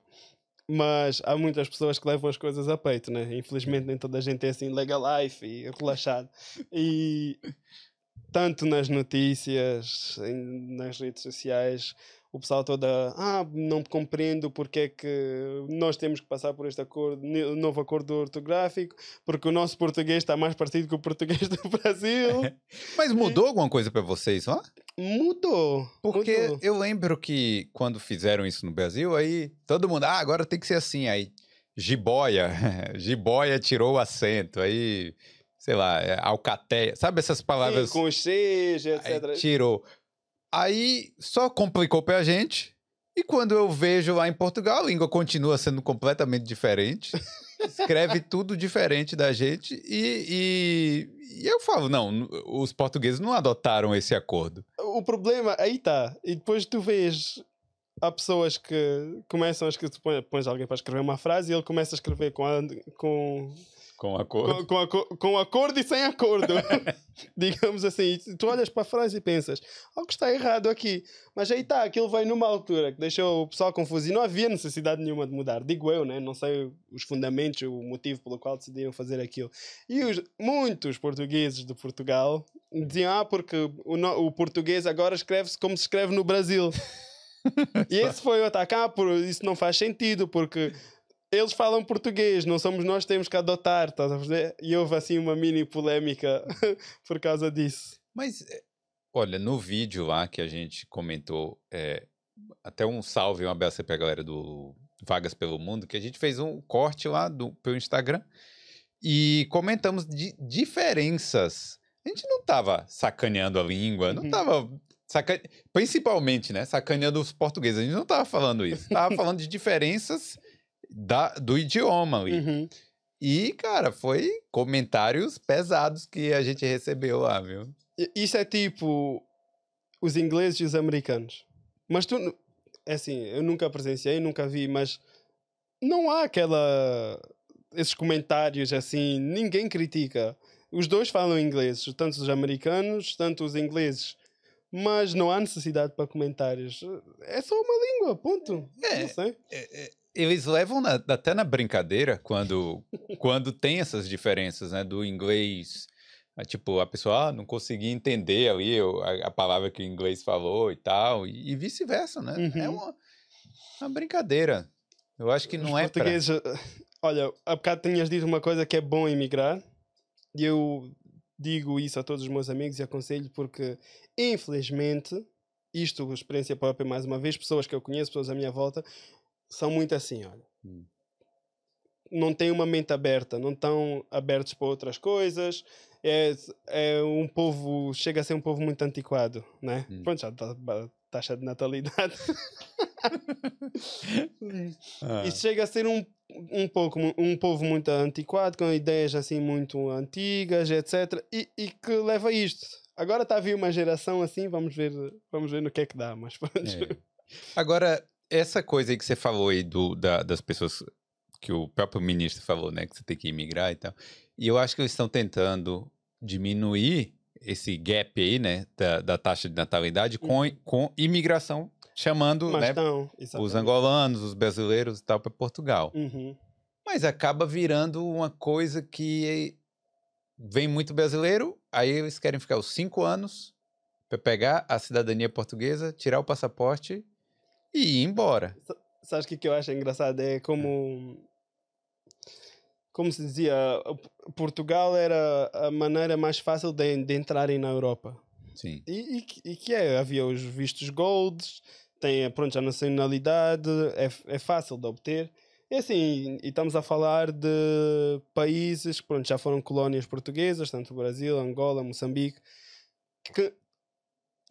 Mas há muitas pessoas que levam as coisas a peito, né? Infelizmente, nem toda a gente é assim, legal life e relaxado. E tanto nas notícias, nas redes sociais, o pessoal toda, ah, não compreendo porque é que nós temos que passar por este acordo, novo acordo ortográfico, porque o nosso português está mais parecido com o português do Brasil. Mas mudou alguma coisa pra vocês lá? Mudou. Porque mudou. eu lembro que quando fizeram isso no Brasil, aí todo mundo, ah, agora tem que ser assim. Aí, jiboia, jiboia tirou o acento. Aí, sei lá, é, alcateia, sabe essas palavras? Sim, com Cs, Aí etc. tirou. Aí só complicou pra gente. E quando eu vejo lá em Portugal, a língua continua sendo completamente diferente. Escreve tudo diferente da gente. E, e, e eu falo, não, os portugueses não adotaram esse acordo. O problema, aí está. E depois tu vês. Há pessoas que começam a escrever. Pões alguém para escrever uma frase e ele começa a escrever com, a- com, Com acordo. com, com, com acordo e sem acordo. Digamos assim. Tu olhas para a frase e pensas: algo está errado aqui. Mas aí está, aquilo veio numa altura que deixou o pessoal confuso e não havia necessidade nenhuma de mudar. Digo eu, né? Não sei os fundamentos, o motivo pelo qual decidiram fazer aquilo. E os, muitos portugueses de Portugal diziam: ah, porque o, o português agora escreve-se como se escreve no Brasil. e esse foi o ataque. Ah, por, isso não faz sentido, porque eles falam português, não somos nós que temos que adotar, estás a ver? E houve assim uma mini polémica por causa disso. Mas, é, olha, no vídeo lá que a gente comentou, é, até um salve, um abraço aí pra galera do Vagas pelo Mundo, que a gente fez um corte lá do, pelo Instagram e comentamos de diferenças. A gente não tava sacaneando a língua, não Uhum. tava. Saca... Principalmente, né? Sacaneando os portugueses. A gente não tava falando isso. Tava falando de diferenças da, do idioma ali. Uhum. E, cara, foi comentários pesados que a gente recebeu lá, viu? Isso é tipo os ingleses e os americanos. Mas tu, é assim, eu nunca presenciei, nunca vi, mas não há aquela. esses comentários assim, ninguém critica. Os dois falam inglês, tanto os americanos, tanto os ingleses. Mas não há necessidade para comentários. É só uma língua, ponto. É. Não sei. Eles levam na- até na brincadeira quando, quando tem essas diferenças, né? Do inglês. ah, Tipo, a pessoa ah, não conseguia entender ali a, a palavra que o inglês falou e tal, e, e vice-versa, né? É Uhum. uma, uma brincadeira. Eu acho que não Os é pra... portugueses, eh, olha, há bocado tinhas dito uma coisa que é bom emigrar e eu digo isso a todos os meus amigos e aconselho porque, infelizmente, isto, experiência própria, mais uma vez, pessoas que eu conheço, pessoas à minha volta, são muito assim, olha. Hum. Não têm uma mente aberta, não estão abertos para outras coisas. É, é um povo, chega a ser um povo muito antiquado, né? Hum. Pronto, já está taxa de natalidade. Ah, Isso chega a ser um, um pouco um povo muito antiquado, com ideias assim muito antigas, etc. E, e que leva a isto. Agora está a vir uma geração assim, vamos ver, vamos ver no que é que dá, mas pronto. é. Agora, essa coisa aí que você falou aí do, da- das pessoas que o próprio ministro falou, né? Que você tem que imigrar e tal. E eu acho que eles estão tentando diminuir esse gap aí, né? Da, da taxa de natalidade com, com imigração, chamando Mas né, os angolanos, os brasileiros e tal para Portugal. Uhum. Mas acaba virando uma coisa que vem muito brasileiro, aí eles querem ficar os cinco anos para pegar a cidadania portuguesa, tirar o passaporte e ir embora. Sabes o que, que eu acho engraçado? É como. Como se dizia, Portugal era a maneira mais fácil de, de entrarem na Europa. Sim. E, e que- e que é? Havia os vistos golds, tem pronto, a nacionalidade, é, é fácil de obter. E assim, e estamos a falar de países que pronto, já foram colónias portuguesas, tanto o Brasil, Angola, Moçambique, que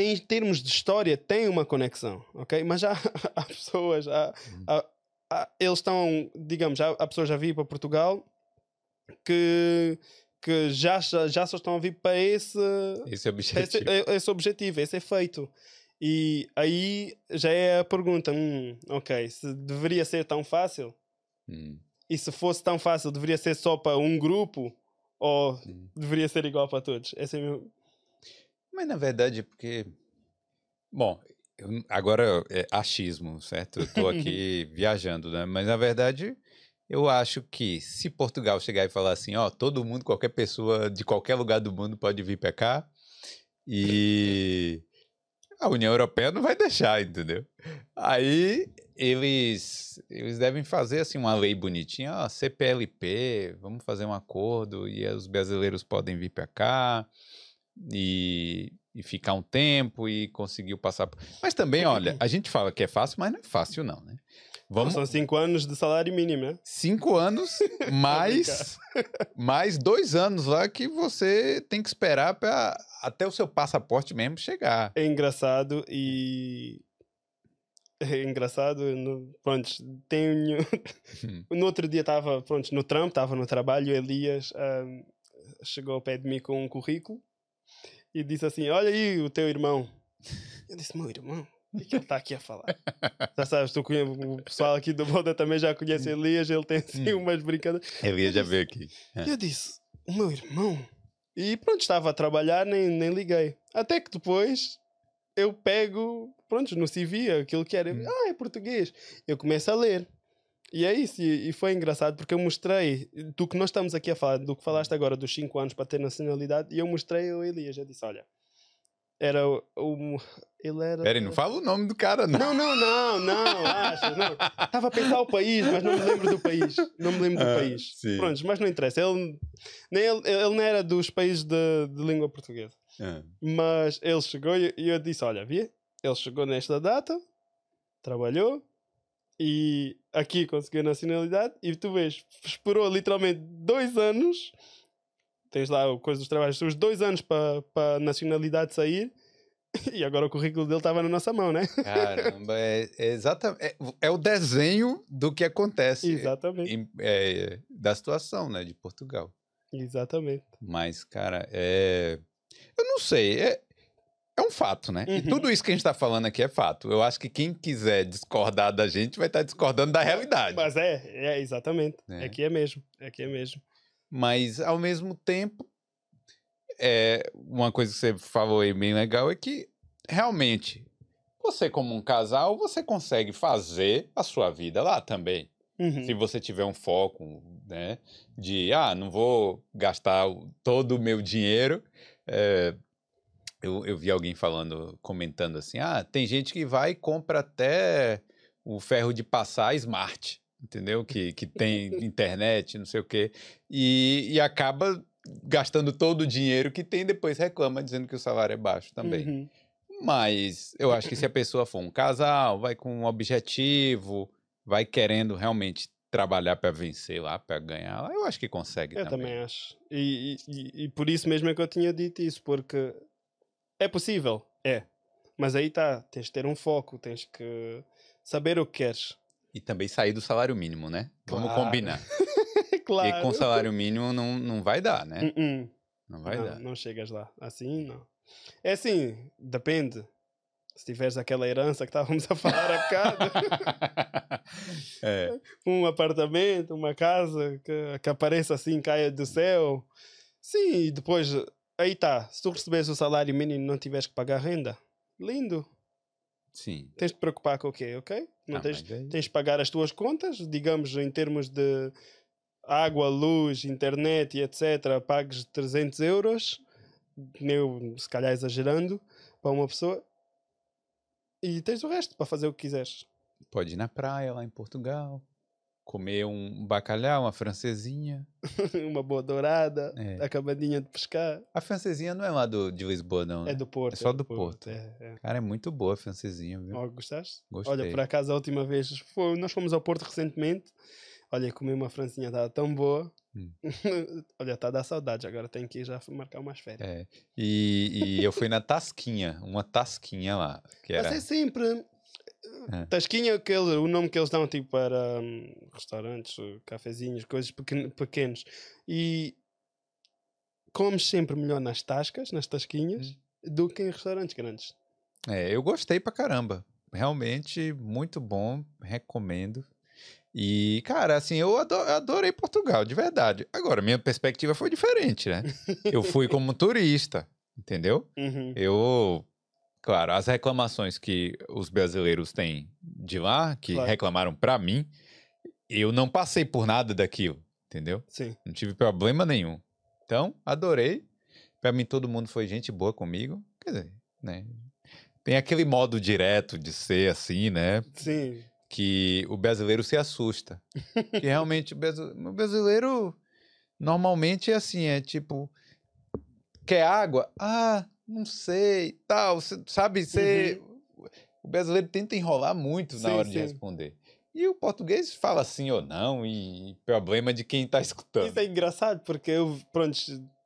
em termos de história têm uma conexão, ok? Mas já há pessoas, há, há- há- eles estão, digamos, já, há pessoas já vir para Portugal que, que já, já, só estão a vir para esse, Esse é o esse, objetivo. é- esse objetivo, esse é feito. E aí já é a pergunta: hum, ok, se deveria ser tão fácil, Hum. e se fosse tão fácil, deveria ser só para um grupo ou Hum. deveria ser igual para todos? Esse é meu. Mas na verdade, é porque. Bom, agora é achismo, certo? Eu tô aqui viajando, né? Mas na verdade, eu acho que se Portugal chegar e falar assim, ó, todo mundo, qualquer pessoa de qualquer lugar do mundo pode vir cá, e a União Europeia não vai deixar, entendeu? Aí eles, eles devem fazer assim uma lei bonitinha, ó, CPLP, vamos fazer um acordo e os brasileiros podem vir pra cá e, e ficar um tempo e conseguir o passaporte. Mas também, olha, a gente fala que é fácil, mas não é fácil não, né? Vamos São cinco anos de salário mínimo, né? cinco anos mais mais dois anos lá que você tem que esperar para até o seu passaporte mesmo chegar. É engraçado e. É engraçado. No, pronto, tenho. no outro dia estava pronto, no trampo, estava no trabalho. Elias ahm, chegou ao pé de mim com um currículo e disse assim: Olha aí o teu irmão. Eu disse: Meu irmão? O que, é que ele está aqui a falar? já sabes, tu o pessoal aqui do Boda também já conhece Elias, ele tem assim Hum. umas brincadeiras. Ele já veio aqui. É. Eu disse, o meu irmão? E pronto, estava a trabalhar, nem, nem liguei. Até que depois eu pego, pronto, no CV, aquilo que era. Hum. Ah, é português. Eu começo a ler. E é isso, e, e foi engraçado porque eu mostrei do que nós estamos aqui a falar, do que falaste agora dos 5 anos para ter nacionalidade, e eu mostrei ao Elias. Eu disse: Olha, era o. ele era. Peraí, não fala o nome do cara, não. Não, não, não, não, acho, não. Estava a pensar o país, mas não me lembro do país. Não me lembro do Ah, país. sim. Pronto, mas não interessa. Ele, nem ele, ele não era dos países de, de língua portuguesa. Ah, Mas ele chegou e eu disse: Olha, via, ele chegou nesta data, trabalhou e aqui conseguiu a nacionalidade. E tu vês, esperou literalmente dois anos. Tens lá o coisa dos trabalhos, os dois anos para a nacionalidade sair. E agora o currículo dele estava na nossa mão, né? Caramba, é, é exatamente. É, é o desenho do que acontece Exatamente. em- é, da situação, né, de Portugal. Exatamente. Mas, cara, é. Eu não sei. É, é um fato, né? E Uhum. tudo isso que a gente tá falando aqui é fato. Eu acho que quem quiser discordar da gente vai estar discordando da realidade. Mas é, é exatamente. É. É que é mesmo. É que é mesmo. Mas, ao mesmo tempo, é, uma coisa que você falou aí bem legal é que, realmente, você como um casal, você consegue fazer a sua vida lá também. Uhum. Se você tiver um foco, né, de, ah, não vou gastar todo o meu dinheiro. é, eu, eu vi alguém falando, comentando assim, ah, tem gente que vai e compra até o ferro de passar smart, entendeu? Que, que tem internet, não sei o quê, e, e acaba gastando todo o dinheiro que tem, depois reclama dizendo que o salário é baixo também. Uhum. Mas eu acho que se a pessoa for um casal, vai com um objetivo, vai querendo realmente trabalhar para vencer lá, para ganhar lá, eu acho que consegue Eu também. também acho. E, e- e- e por isso mesmo é que eu tinha dito isso, porque é possível, é. Mas aí tá, tens de ter um foco, tens que saber o que queres. E também sair do salário mínimo, né? Vamos Claro. combinar. claro. E com salário mínimo não, não vai dar, né? Uh-uh. Não vai não, dar. não chegas lá. Assim, não. É assim, depende. Se tiveres aquela herança que estávamos a falar há bocado, é, um apartamento, uma casa que, que apareça assim, caia do céu. Sim, e depois, aí tá. Se tu receberes o salário mínimo e não tiveres que pagar renda, lindo. Sim. Tens de te preocupar com o quê, ok? Não Ah, tens, mas aí- tens de pagar as tuas contas, digamos, em termos de água, luz, internet e etc. Pagues 300 euros, eu, se calhar exagerando, para uma pessoa. E tens o resto para fazer o que quiseres. Pode ir na praia lá em Portugal. Comer um bacalhau, uma francesinha. uma boa dourada, É. acabadinha de pescar. A francesinha não é lá do, de Lisboa, não. É né? do Porto. É só do Porto. É, é. Cara, é muito boa a francesinha, viu? Oh, gostaste? Gostei. Olha, por acaso a última vez foi- nós fomos ao Porto recentemente. Olha, comi uma francinha, estava tão boa. Hum. Olha, está a dar saudades. Agora tenho que ir já marcar umas férias. É. E, e eu fui na Tasquinha, uma Tasquinha lá. Que era... Mas é sempre. É. Tasquinha, aquele, o nome que eles dão tipo para hum, restaurantes, cafezinhos, coisas pequen- pequenos. E comes sempre melhor nas tascas, nas tasquinhas, Hum. do que em restaurantes grandes. É, eu gostei pra caramba. Realmente muito bom, recomendo. E, cara, assim, eu ado- adorei Portugal, de verdade. Agora, minha perspectiva foi diferente, né? Eu fui como turista, entendeu? Uhum. Eu, claro, as reclamações que os brasileiros têm de lá, que Claro. reclamaram pra mim, eu não passei por nada daquilo, entendeu? Sim. Não tive problema nenhum. Então, adorei. Pra mim, todo mundo foi gente boa comigo. Quer dizer, né? Tem aquele modo direto de ser assim, né? Sim. Que o brasileiro se assusta. que realmente o brasileiro normalmente é assim, é tipo. Quer água? Ah, não sei, tal. cê- Sabe, você. O brasileiro tenta enrolar muito na Sim, hora de sim. responder. E o português fala sim ou não, e problema de quem tá escutando. Isso é engraçado porque eu, pronto,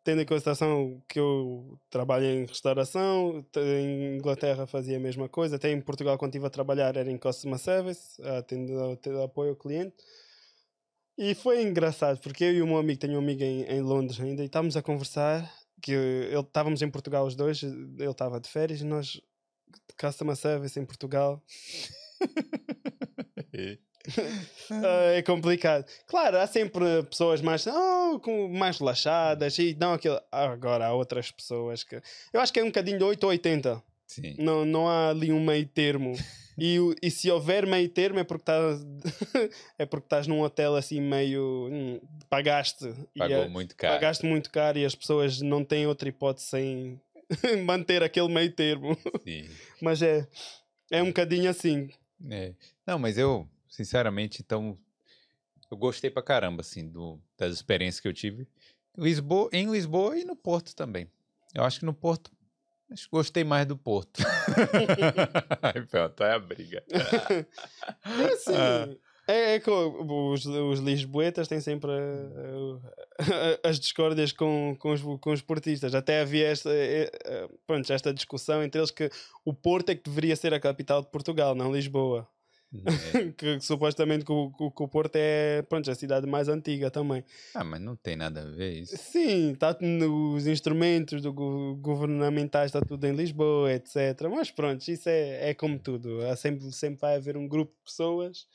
tendo em consideração que eu trabalho em restauração, em Inglaterra fazia a mesma coisa, até em Portugal quando estive a trabalhar era em customer service, atendendo atendendo apoio ao cliente. E foi engraçado porque eu e o meu amigo, tenho um amigo em, em Londres ainda, e estávamos a conversar, que ele, estávamos em Portugal os dois, ele estava de férias e nós, customer service em Portugal, é complicado. Claro, há sempre pessoas mais, oh, com- mais relaxadas e não aquele. Agora há outras pessoas que. Eu acho que é um bocadinho de 8 ou 80. Sim. Não, não há ali um meio termo. E, e se houver meio termo é porque estás é porque estás num hotel assim meio hum, pagaste e Pagou a- muito caro. pagaste muito caro e as pessoas não têm outra hipótese sem manter aquele meio termo. Sim. Mas é é um bocadinho assim. É. Não, mas eu, sinceramente, então, eu gostei pra caramba, assim, do, das experiências que eu tive. Lisboa, em Lisboa e no Porto também. Eu acho que no Porto, acho que gostei mais do Porto. Aí pronto, é a briga. É assim. Ah. É, é que os, os lisboetas têm sempre eh, as discórdias com, com, os, com os portistas. Até havia esta, eh, pronto, esta discussão entre eles que o Porto é que deveria ser a capital de Portugal, não Lisboa. É. que supostamente que o, que o Porto é pronto, a cidade mais antiga também. Ah, mas não tem nada a ver isso. Sim, tá, nos instrumentos do, go- governamentais está tudo em Lisboa, etc. Mas pronto, isso é, é como tudo. Há sempre, sempre vai haver um grupo de pessoas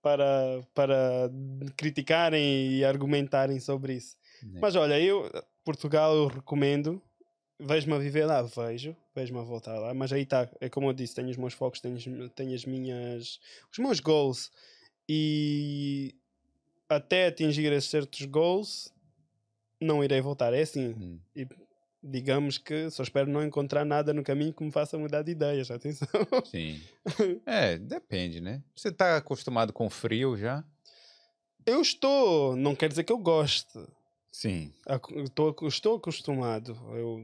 para, para criticarem e argumentarem sobre isso. né? Mas olha, eu, Portugal, eu recomendo. Vejo-me a viver lá, vejo, vejo-me a voltar lá, mas aí está, é como eu disse, tenho os meus focos, tenho, os- tenho as minhas, os meus goals e até atingir esses certos goals não irei voltar. É assim, Hum. digamos que só espero não encontrar nada no caminho que me faça mudar de ideias, atenção. Sim. É, depende, né? Você tá acostumado com frio já? Eu estou, não quer dizer que eu goste, Sim. Estou, estou acostumado. Eu,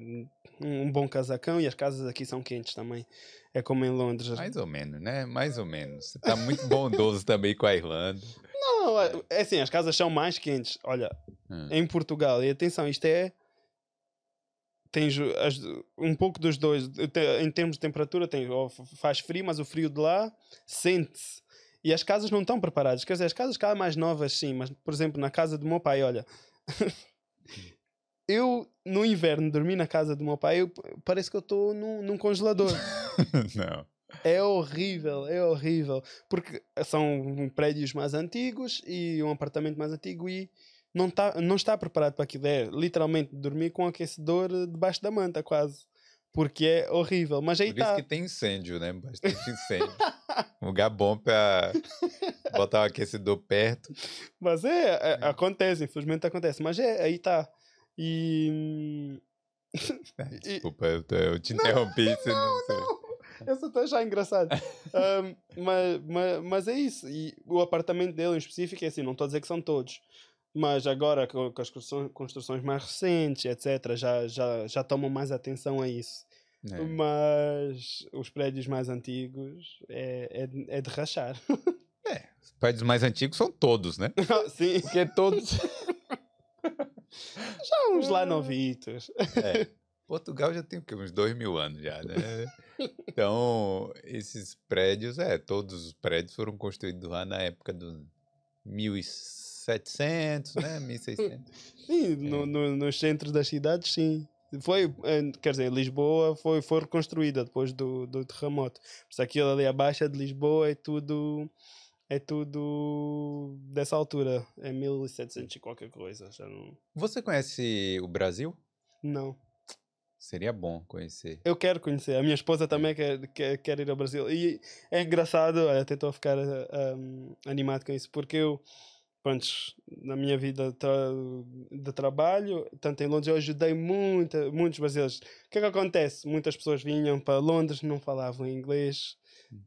um bom casacão e as casas aqui são quentes também. É como em Londres. Mais ou menos, né? Mais ou menos. Você tá muito bondoso também com a Irlanda. Não, é é assim, as casas são mais quentes. Olha, Hum. em Portugal, e atenção, isto é. Tens as- um pouco dos dois. Em termos de temperatura, f- faz frio, mas o frio de lá sente-se. E as casas não estão preparadas. Quer dizer, as casas cá mais novas, sim, mas, por exemplo, na casa do meu pai, olha. eu, no inverno, dormi na casa do meu pai, eu, parece que eu estou num, num congelador. Não. É horrível, é horrível. Porque são prédios mais antigos e um apartamento mais antigo e não, tá, não está preparado para aquilo. É literalmente dormir com aquecedor eh, debaixo da manta, quase. Porque é horrível. Mas aí Por isso está. que tem incêndio, né? Bastante incêndio. Um lugar bom pra botar o aquecedor perto. Mas é, é, acontece, infelizmente acontece. Mas é, aí está. E. Desculpa, eu, tô- eu te interrompi. você não, você- Eu só estou achar engraçado. Um, mas, mas, mas é isso. E o apartamento dele em específico é assim, não estou a dizer que são todos. Mas agora com, com as construções, mais recentes, etc., já, já, já tomam mais atenção a isso. É. Mas os prédios mais antigos é, é, é de rachar. Os prédios mais antigos são todos, né? Sim, Porque todos. já uns lá novitos. É. Portugal já tem o quê? uns dois mil anos já, né? Então, esses prédios, é, todos os prédios foram construídos lá na época dos 1700, né? 1600. Sim, no, no, nos centros das cidades, sim. Foi, eh, quer dizer, Lisboa foi, foi reconstruída depois do, do terremoto. Por isso aquilo ali abaixo de Lisboa é tudo é tudo dessa altura. É 1700 e qualquer coisa. Já não. Você conhece o Brasil? Não. Seria bom conhecer. Eu quero conhecer. A minha esposa também quer, quer, quer ir ao Brasil. E é engraçado, até estou a ficar um, animado com isso, porque eu, pronto, na minha vida tra de trabalho, tanto em Londres, eu ajudei muita, muitos brasileiros. O que é que acontece? Muitas pessoas vinham para Londres, não falavam inglês,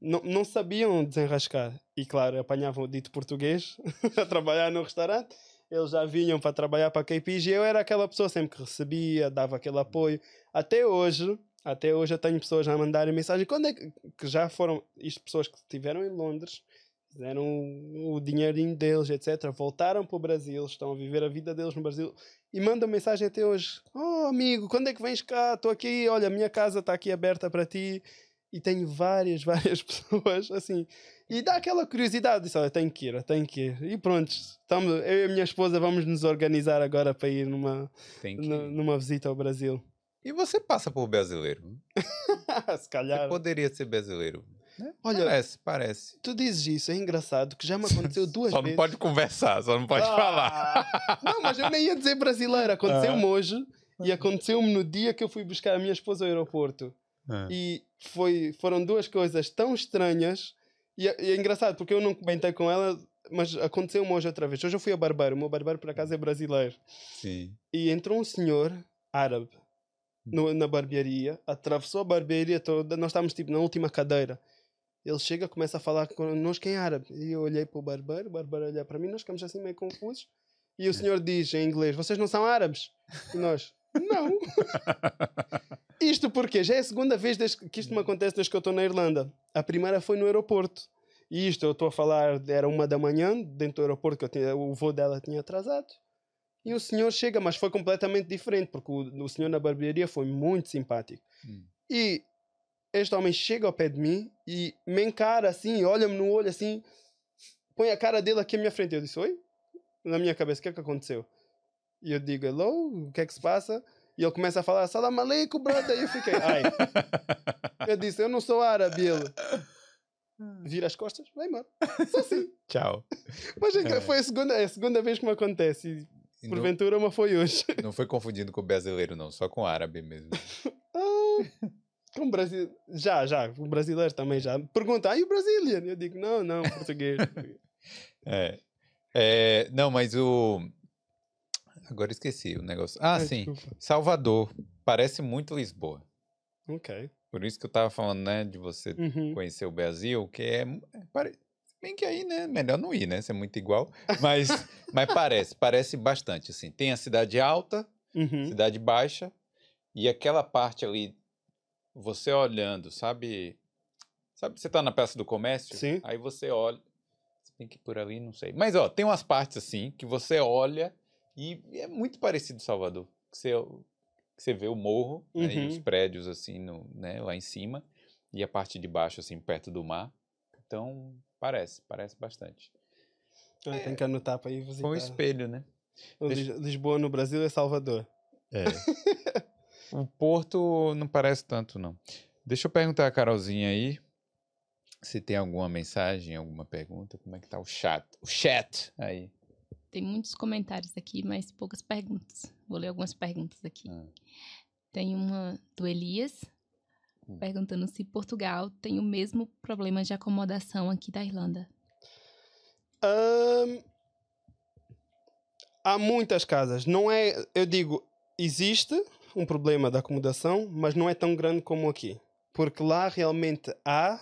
não, não sabiam desenrascar. E claro, apanhavam o dito português a trabalhar no restaurante. Eles já vinham para trabalhar para a KPG. Eu era aquela pessoa sempre que recebia, dava aquele apoio. Até hoje, até hoje eu tenho pessoas a mandarem mensagem. Quando é que, que já foram, isto pessoas que estiveram em Londres, fizeram o dinheirinho deles, etc. Voltaram para o Brasil, estão a viver a vida deles no Brasil e mandam mensagem até hoje: Oh, amigo, quando é que vens cá? Estou aqui, olha, a minha casa está aqui aberta para ti. E tenho várias, várias pessoas assim. E dá aquela curiosidade, disse, olha, tenho que ir, tenho que ir. E pronto, estamos, eu e a minha esposa vamos nos organizar agora para ir numa, numa visita ao Brasil. E você passa por brasileiro. Se Você calhar. poderia ser brasileiro. Né? Olha, Parece, parece. tu dizes isso, é engraçado, que já me aconteceu duas Só vezes. não pode conversar, só não pode falar. Ah, Não, mas eu nem ia dizer brasileiro. Aconteceu-me hoje e aconteceu-me no dia que eu fui buscar a minha esposa ao aeroporto. Ah. E foi, foram duas coisas tão estranhas. E é, e é engraçado porque eu não comentei com ela, mas aconteceu-me hoje outra vez. Hoje eu fui a barbeiro. O meu barbeiro, por acaso, é brasileiro. Sim. E entrou um senhor árabe no- na barbearia, atravessou a barbearia toda. Nós estávamos tipo na última cadeira. Ele chega, começa a falar connosco em árabe. E eu olhei para o barbeiro, o barbeiro olha para mim, nós ficamos assim meio confusos. E o senhor diz em inglês: Vocês não são árabes? E nós: Não. Isto porque já é a segunda vez que isto me acontece desde que eu estou na Irlanda. A primeira foi no aeroporto. E isto eu estou a falar, era uma da manhã, dentro do aeroporto, que eu tinha, o voo dela tinha atrasado. E o senhor chega, mas foi completamente diferente, porque o, o senhor na barbearia foi muito simpático. Hum. E este homem chega ao pé de mim e me encara assim, olha-me no olho assim, põe a cara dele aqui à minha frente. Eu disse, oi? Na minha cabeça, o que é que aconteceu? E eu digo, hello, o que é que se passa? E ele começa a falar, salam aleikum, brother. E eu fiquei, ai. Eu disse, eu não sou árabe. Ele vira as costas, vai embora. Só assim. Tchau. Mas é É. foi a segunda, é a segunda vez que me acontece. E E não, porventura, uma foi hoje. não foi confundindo com brasileiro, não, só com árabe mesmo. Ah, com Brasil... Já, já. O brasileiro também já. Pergunta, ah, e o Brazilian? Eu digo, não, não, português. É. É, não, mas o. Agora esqueci o negócio. Ah, Ai, sim. desculpa. Salvador. Parece muito Lisboa. Ok. Por isso que eu tava falando, né, de você Uhum. conhecer o Brasil, que é. é pare- Bem que aí, né? Melhor não ir, né? Ser muito igual. Mas, mas parece, parece bastante, assim. Tem a cidade alta, Uhum. cidade baixa, e aquela parte ali, você olhando, sabe? Sabe, você tá na Praça do Comércio? Sim. Aí você olha. Se bem que por ali, não sei. Mas, ó, tem umas partes assim que você olha e é muito parecido Salvador. Que você, que você vê o morro né, e os Uhum. prédios, assim, no, né, lá em cima, e a parte de baixo, assim, perto do mar. Então, parece, parece bastante. Ah, tem que anotar para ir visitar. Foi um espelho, né? O Deixa- Lisboa no Brasil é Salvador. É. o Porto não parece tanto, não. Deixa eu perguntar a Carolzinha aí se tem alguma mensagem, alguma pergunta. Como é que tá o chat? O chat aí. Tem muitos comentários aqui, mas poucas perguntas. Vou ler algumas perguntas aqui. Ah. Tem uma do Elias, Hum. perguntando se Portugal tem o mesmo problema de acomodação aqui da Irlanda. Ahn, há muitas casas. Não é, eu digo, existe um problema da acomodação, mas não é tão grande como aqui. Porque lá realmente há.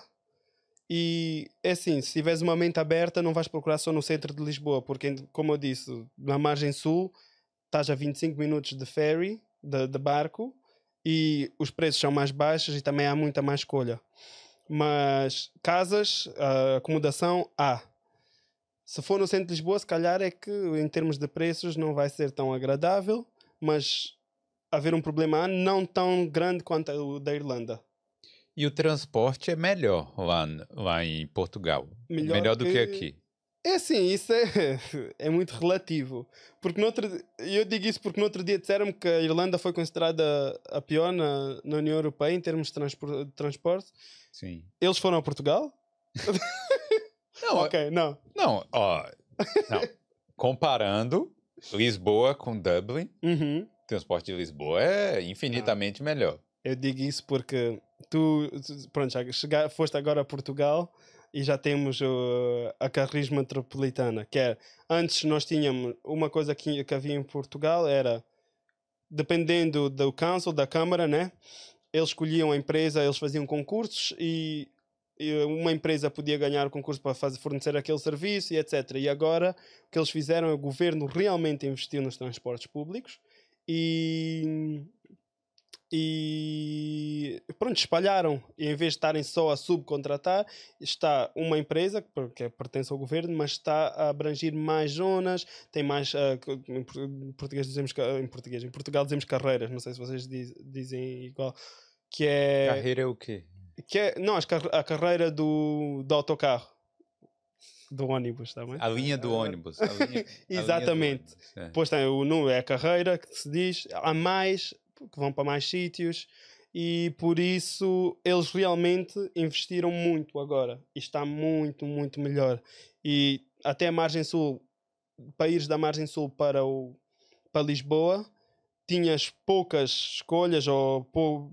E é assim, se tiveres uma mente aberta, não vais procurar só no centro de Lisboa, porque, como eu disse, na margem sul estás a 25 minutos de ferry, de, de barco, e os preços são mais baixos e também há muita mais escolha. Mas casas, acomodação, há. Se for no centro de Lisboa, se calhar é que em termos de preços não vai ser tão agradável, mas haver um problema não tão grande quanto o da Irlanda. E o transporte é melhor lá, lá em Portugal? Melhor, melhor do que... que aqui? É assim, isso é, é muito relativo. Porque no outro, eu digo isso porque no outro dia disseram-me que a Irlanda foi considerada a pior na, na União Europeia em termos de, transpor, de transporte. Sim. Eles foram a Portugal? Não, ok, não. Não, ó. Não. Comparando Lisboa com Dublin, uhum. O transporte de Lisboa é infinitamente ah. melhor. Eu digo isso porque tu, pronto, já chegar, foste agora a Portugal e já temos uh, a Carris Metropolitana, que é, antes nós tínhamos uma coisa que, que havia em Portugal era, dependendo do council, da Câmara, né? Eles escolhiam a empresa, eles faziam concursos e, e uma empresa podia ganhar o concurso para fazer, fornecer aquele serviço e etc. E agora o que eles fizeram, o governo realmente investiu nos transportes públicos e e pronto, espalharam. E em vez de estarem só a subcontratar, está uma empresa que pertence ao governo, mas está a abranger mais zonas, tem mais. Uh, em português dizemos em português, em Portugal dizemos carreiras, não sei se vocês diz, dizem igual. Que é. Carreira é o quê? Que é, não, a carreira do, do autocarro do ônibus também. A linha do ônibus. Linha, Exatamente. Ônibus, é. Depois tem o número, é a carreira que se diz. Há mais que vão para mais sítios e por isso eles realmente investiram muito agora e está muito, muito melhor. E até a margem sul, países da margem sul para, o, para Lisboa, tinhas poucas escolhas, ou pou,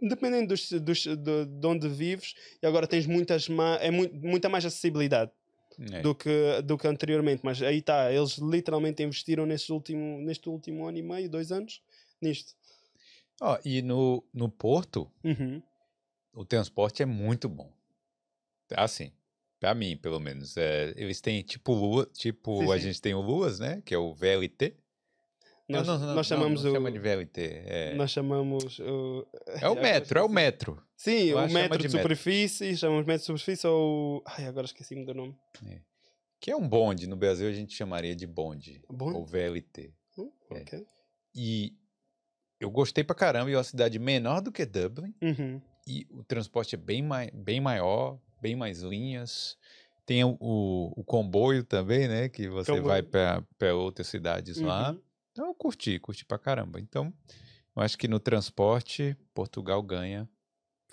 dependendo dos, dos, de, de, onde vives, e agora tens muitas é muito, muita mais acessibilidade. É. Do, que, do que anteriormente, mas aí está, eles literalmente investiram neste último, neste último ano e meio, dois anos, nisto. Ó, e no, no Porto, uhum. o transporte é muito bom. Assim, para mim, pelo menos. É, eles têm tipo Lua, tipo sim, a sim. gente tem o Luas, né? Que é o VLT. Nós, não, não, nós chamamos não, o. chama de VLT. É, nós chamamos o. É o metro, é o metro. Sim, o metro de, de superfície, metro. chamamos metro de superfície ou. Ai, agora esqueci-me do nome. É. Que é um bonde. No Brasil a gente chamaria de bonde. Bonde? Ou VLT. Hum. É. E eu gostei pra caramba. E é uma cidade menor do que Dublin. Uhum. E o transporte é bem, mai, bem maior, bem mais linhas. Tem o, o, o comboio também, né? Que você comboio. vai para outras cidades uhum. lá. Então eu curti, curti pra caramba. Então, eu acho que no transporte, Portugal ganha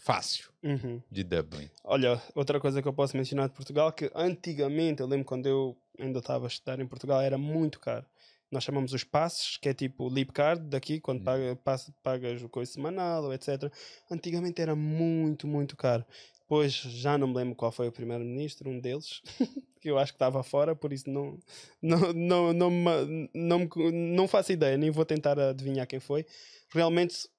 fácil uhum. de Dublin. Olha, outra coisa que eu posso mencionar de Portugal, que antigamente, eu lembro quando eu ainda estava a estudar em Portugal, era muito caro nós chamamos os passos, que é tipo o Leap Card daqui, quando paga, passa, pagas o coisa semanal ou etc. Antigamente era muito, muito caro. Depois já não me lembro qual foi o primeiro-ministro, um deles, que eu acho que estava fora, por isso não, não, não, não, não, não, não faço ideia, nem vou tentar adivinhar quem foi. Realmente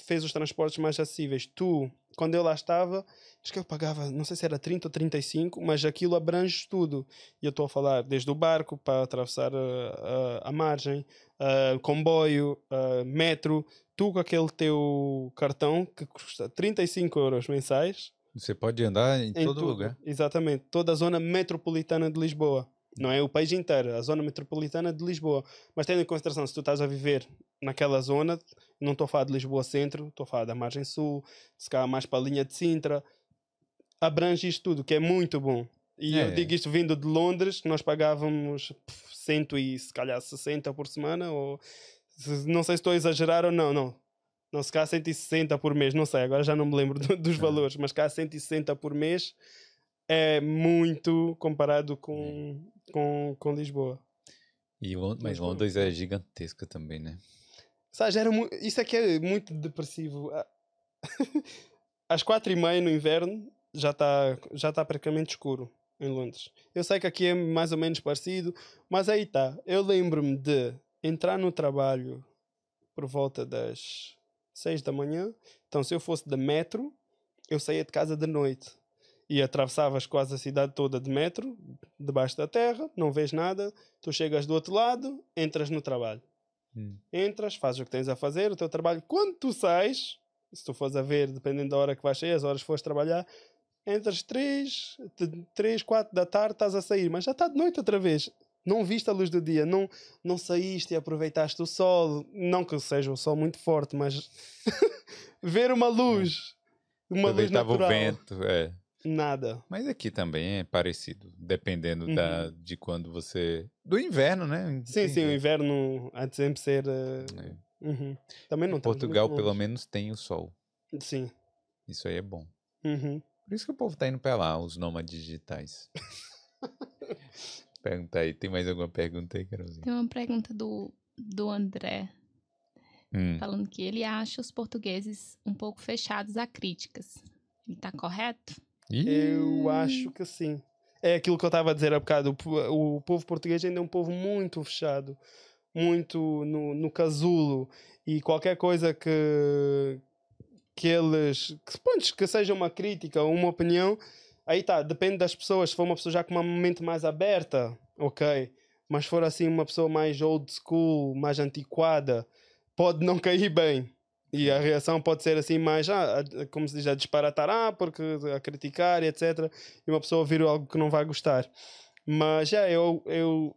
fez os transportes mais acessíveis. Tu, quando eu lá estava, acho que eu pagava, não sei se era 30 ou 35, mas aquilo abrange tudo. E eu estou a falar desde o barco para atravessar a, a, a margem, a comboio, metro, tu com aquele teu cartão que custa 35 euros mensais. Você pode andar em, em todo tudo. lugar. Exatamente, toda a zona metropolitana de Lisboa. Não é o país inteiro, a zona metropolitana de Lisboa. Mas tendo em consideração, se tu estás a viver naquela zona, não estou a falar de Lisboa Centro, estou a falar da Margem Sul, se calhar mais para a linha de Sintra, abrange isto tudo, que é muito bom. E é. eu digo isto vindo de Londres, que nós pagávamos cento e se calhar 60 por semana, ou não sei se estou a exagerar ou não, não. Não, se calhar 160 por mês, não sei, agora já não me lembro do, dos valores, mas cá 160 por mês é muito comparado com, com, com Lisboa. E mas Londres é gigantesca também, né? Sabe, era isso aqui é muito depressivo. Ah, às quatro e meia no inverno já está já tá praticamente escuro em Londres. Eu sei que aqui é mais ou menos parecido, mas aí está. Eu lembro-me de entrar no trabalho por volta das seis da manhã. Então, se eu fosse da metro, eu saía de casa de noite e atravessavas quase a cidade toda de metro, debaixo da terra, não vês nada, tu chegas do outro lado, entras no trabalho. Hum. Entras, fazes o que tens a fazer, o teu trabalho. Quando tu sais, se tu fores a ver, dependendo da hora que vais sair, as horas que fores trabalhar, entras 3, 3, 4 da tarde, estás a sair, mas já está de noite outra vez. Não viste a luz do dia, não, não saíste e aproveitaste o sol. Não que seja o sol muito forte, mas ver uma luz, uma luz natural. o vento, é. Nada. Mas aqui também é parecido, dependendo Uhum. da, de quando você. Do inverno, né? Sim, sim, o inverno há de sempre ser. eh, É. uhum. Também não Portugal, pelo menos, tem o sol. Sim. Isso aí é bom. Uhum. Por isso que o povo tá indo pra lá, os nômades digitais. Pergunta aí, tem mais alguma pergunta aí, Carolzinha? Tem uma pergunta do, do André, Hum. falando que ele acha os portugueses um pouco fechados a críticas. Ele tá correto? Eu acho que sim. É aquilo que eu estava a dizer há bocado. O, o povo português ainda é um povo muito fechado, muito no, no casulo. E qualquer coisa que, que eles. Que, pronto, que seja uma crítica ou uma opinião, aí tá, depende das pessoas. Se for uma pessoa já com uma mente mais aberta, ok. Mas se for assim uma pessoa mais old school, mais antiquada, pode não cair bem. E a reação pode ser assim mais, ah, como se diz, a disparatar, ah, porque a criticar etc. E uma pessoa ouvir algo que não vai gostar. Mas já, eu, eu,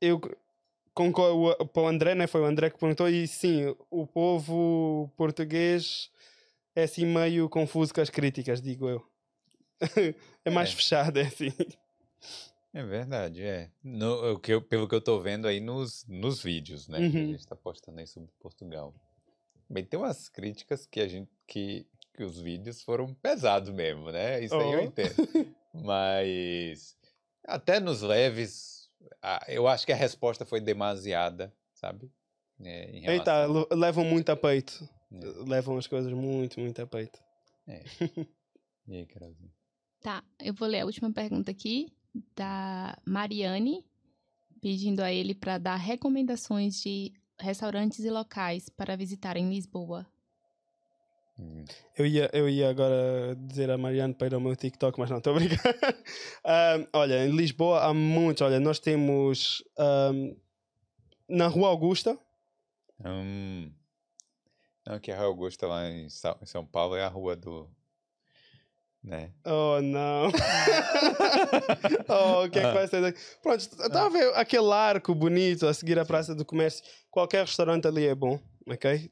eu concordo, para o André, né? Foi o André que perguntou, e sim, o povo português é assim meio confuso com as críticas, digo eu. é mais É. fechado, é assim. É verdade, é. No, que eu- pelo que eu tô vendo aí nos, nos vídeos, né? Que a Uhum. gente tá postando aí sobre Portugal. Bem, tem umas críticas que a gente. que, que os vídeos foram pesados mesmo, né? Isso aí eu Oh. entendo. Mas até nos leves, eu acho que a resposta foi demasiada, sabe? É, em Eita, relação- levam muito a peito. É. Levam as coisas muito, muito a peito. E aí, Carolzinha? Tá, eu vou ler a última pergunta aqui da Mariane, pedindo a ele para dar recomendações de restaurantes e locais para visitar em Lisboa. Hum. Eu ia, eu ia agora dizer a Mariana para ir ao meu TikTok, mas não, estou a brincar. Ahm, olha, em Lisboa há muitos. Olha, nós temos ahm, na Rua Augusta, Hum. Não, que a Rua Augusta lá em São Paulo é a rua do. Né? Oh, não. oh, o que é que vai ser daqui? Pronto, estava a ver aquele arco bonito a seguir a Praça do Comércio. Qualquer restaurante ali é bom, ok?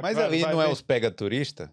Mas Vai- ali vai não é ver. os pega turista?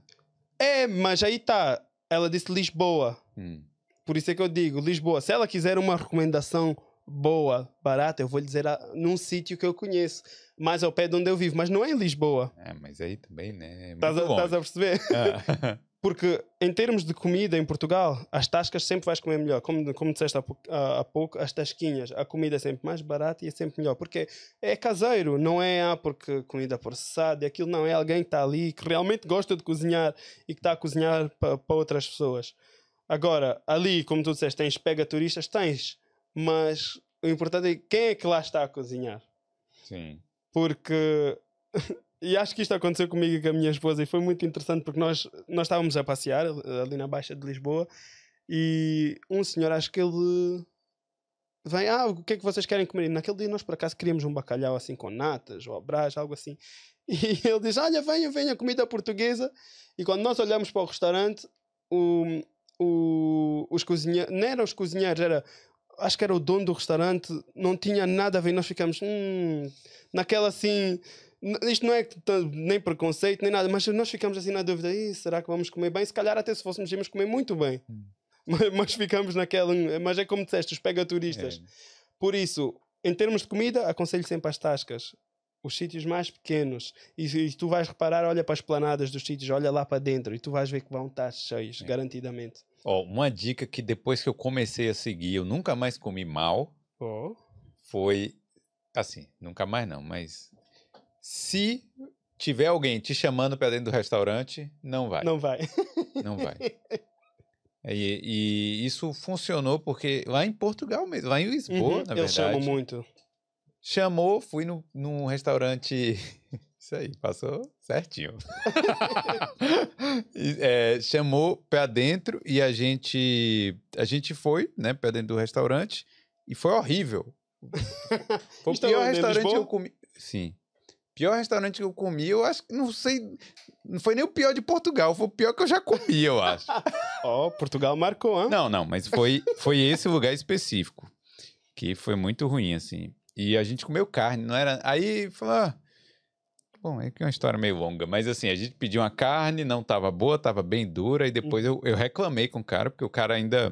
É, mas aí está. Ela disse Lisboa. Hum. Por isso é que eu digo Lisboa. Se ela quiser uma recomendação boa, barata, eu vou lhe dizer a- num sítio que eu conheço, mais ao pé de onde eu vivo, mas não é em Lisboa. É, mas aí também, né? É Estás a, estás a longe. perceber? Ah. Porque em termos de comida em Portugal, as tascas sempre vais comer melhor. Como, como disseste há, há- há pouco, as tasquinhas, a comida é sempre mais barata e é sempre melhor. Porque é caseiro, não é ah, porque comida processada e aquilo, não. É alguém que está ali, que realmente gosta de cozinhar e que está a cozinhar para outras pessoas. Agora, ali, como tu disseste, tens pega turistas, tens. Mas o importante é quem é que lá está a cozinhar Sim. porque e acho que isto aconteceu comigo e com a minha esposa e foi muito interessante porque nós, nós estávamos a passear ali na Baixa de Lisboa e um senhor, acho que ele vem, ah, o que é que vocês querem comer? E naquele dia nós por acaso queríamos um bacalhau assim com natas ou brás, algo assim. E ele diz, olha, venha, venha, comida portuguesa. E quando nós olhamos para o restaurante, o, o, os cozinheiros, não eram os cozinheiros, era, acho que era o dono do restaurante, não tinha nada a ver. Nós ficamos, hum, naquela assim, isto não é nem preconceito nem nada, mas nós ficamos assim na dúvida: "Ih, será que vamos comer bem? Se calhar até se fôssemos, íamos comer muito bem. Hum. Mas, mas ficamos naquela, mas é como disseste, os pega turistas. É. Por isso, em termos de comida, aconselho sempre as tascas. Os sítios mais pequenos. E, e tu vais reparar, olha para as planadas dos sítios, olha lá para dentro e tu vais ver que vão estar cheios, É. garantidamente. Ó, uma dica que depois que eu comecei a seguir, eu nunca mais comi mal, Oh. foi assim, nunca mais não, mas se tiver alguém te chamando para dentro do restaurante, não vai, Não vai. não vai. E, e isso funcionou porque lá em Portugal mesmo, lá em Lisboa, Uhum, na Eles chamam verdade, muito. chamou, fui no, num restaurante Isso aí, passou certinho. É, chamou pra dentro e a gente a gente foi, né, pra dentro do restaurante e foi horrível. Foi o é pior restaurante que eu comi. Sim. Pior restaurante que eu comi, eu acho que não sei, não foi nem o pior de Portugal, foi o pior que eu já comi, eu acho. Oh, Portugal marcou, hein? Não, não, mas foi, foi esse lugar específico. Que foi muito ruim, assim. E a gente comeu carne, não era. Aí falou. ah, Bom, é que é uma história meio longa, mas assim, a gente pediu uma carne, não tava boa, tava bem dura, e depois eu, eu reclamei com o cara, porque o cara ainda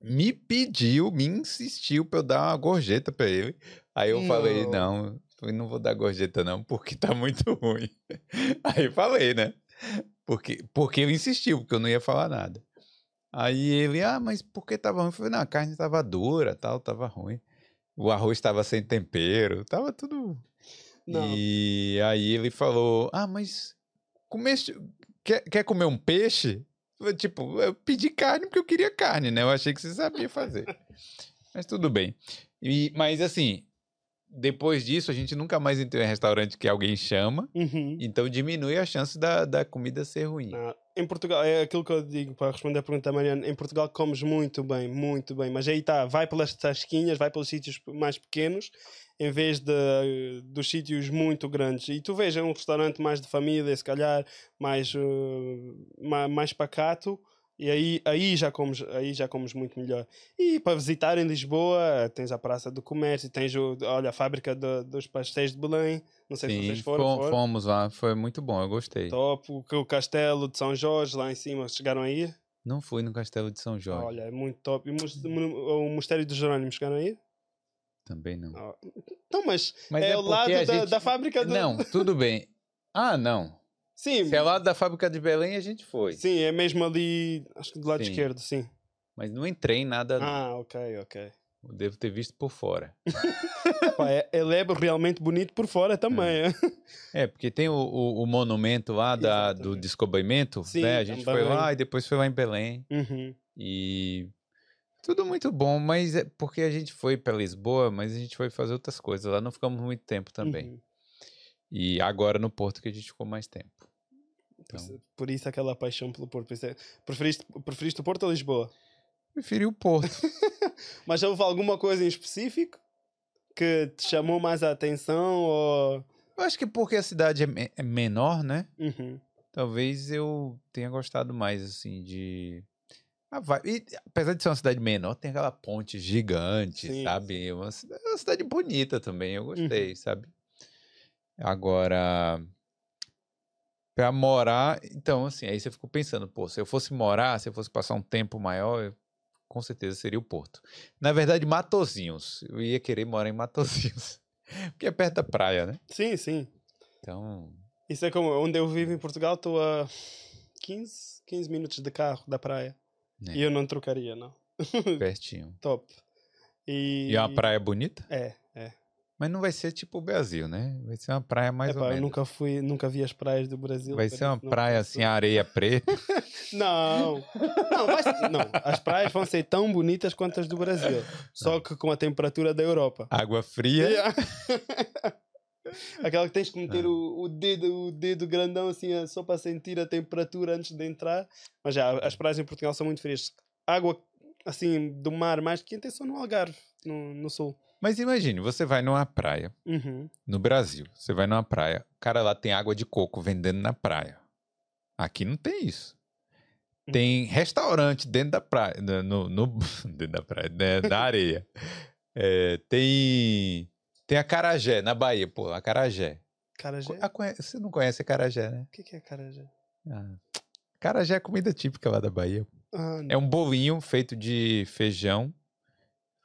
me pediu, me insistiu pra eu dar uma gorjeta pra ele. Aí eu falei, Não. Eu não vou dar gorjeta não, porque tá muito ruim. Aí eu falei, né? Porque, porque ele insistiu, porque eu não ia falar nada. Aí ele, ah, mas por que tava ruim? Eu falei, não, a carne tava dura, tal, tava ruim. O arroz tava sem tempero, tava tudo. Não. E aí ele falou, ah, mas comeste... quer, quer comer um peixe? Tipo, eu pedi carne porque eu queria carne, né? Eu achei que você sabia fazer. mas tudo bem. E, mas assim, depois disso, a gente nunca mais entrou em restaurante que alguém chama, Uhum. então diminui a chance da, da comida ser ruim. Não, Em Portugal, é aquilo que eu digo para responder a pergunta da Mariana. Em Portugal comes muito bem, muito bem, mas aí está, vai pelas tasquinhas, vai pelos sítios mais pequenos, em vez de, dos sítios muito grandes. E tu vês, é um restaurante mais de família, se calhar, mais, uh, ma- mais pacato, e aí, aí, já comes, aí já comes muito melhor. E para visitar em Lisboa, tens a Praça do Comércio, tens o, olha, a fábrica do- dos pastéis de Belém. Não sei se Sim, vocês foram. fom- foram? fomos lá, foi muito bom, eu gostei. Top, o, o castelo de São Jorge lá em cima, chegaram aí? Não fui no Castelo de São Jorge, Olha, é muito top. E o, mos- o Mosteiro dos Jerônimos chegaram aí? também não. Ah, Então, mas, Mas é, é porque lado da, gente- da fábrica do... Não, tudo bem. Ah, não. Sim, Se é lá da fábrica de Belém, a gente foi. sim, é mesmo ali, acho que do lado Sim. esquerdo, sim. Mas não entrei em nada, não. Ah, ok, ok. Eu devo ter visto por fora. Pá, é, ele é realmente bonito por fora também. é. É, porque tem o, o, o monumento lá da, do descobrimento, Sim, né? A gente foi também. lá e depois foi lá em Belém. Uhum. E tudo muito bom, mas é porque a gente foi para Lisboa, mas a gente foi fazer outras coisas. Lá não ficamos muito tempo também. uhum. E agora no Porto que a gente ficou mais tempo. Por Então, isso- Por isso aquela paixão pelo Porto. É- Preferiste, preferiste o Porto ou Lisboa? preferi o Porto. Mas houve alguma coisa em específico que te chamou mais a atenção? Ou... Eu acho que porque a cidade é, me- é menor, né? Uhum. Talvez eu tenha gostado mais, assim, de. Ah, vai- e, apesar de ser uma cidade menor, tem aquela ponte gigante, Sim, sabe? Uma, cida- é uma cidade bonita também, eu gostei, Uhum. sabe? Agora, pra morar, então, assim, aí você ficou pensando, pô, se eu fosse morar, se eu fosse passar um tempo maior, eu- com certeza seria o Porto. Na verdade, Matozinhos. Eu ia querer morar em Matozinhos. Porque é perto da praia, né? Sim, sim. Então, Isso é como onde eu vivo em Portugal, estou a 15, 15 minutos de carro da praia. É. E eu não trocaria, não. pertinho. Top. E, E é uma praia bonita? É. Mas não vai ser tipo o Brasil, né? Vai ser uma praia mais Epá, ou eu menos. nunca fui, nunca vi as praias do Brasil. Vai ser uma praia assim, areia preta. Não, não, vai não, as praias vão ser tão bonitas quanto as do Brasil, só que com a temperatura da Europa. água fria. Yeah. Aquela que tens que Ah. meter o, o dedo, o dedo grandão assim só para sentir a temperatura antes de entrar. Mas já, as praias em Portugal são muito frias. Água assim do mar mais quente é só no Algarve, no, no sul. Mas imagine, você vai numa praia, Uhum. no Brasil, você vai numa praia, o cara lá tem água de coco vendendo na praia. Aqui não tem isso. Tem restaurante dentro da praia, no, no- no- dentro da praia, né, na areia. É, tem tem a Carajé, na Bahia, pô, a Carajé. Carajé? Conhe- Você não conhece a Carajé, né? O que, que é Carajé? Ah, Carajé é comida típica lá da Bahia. Ah, É um bolinho feito de feijão,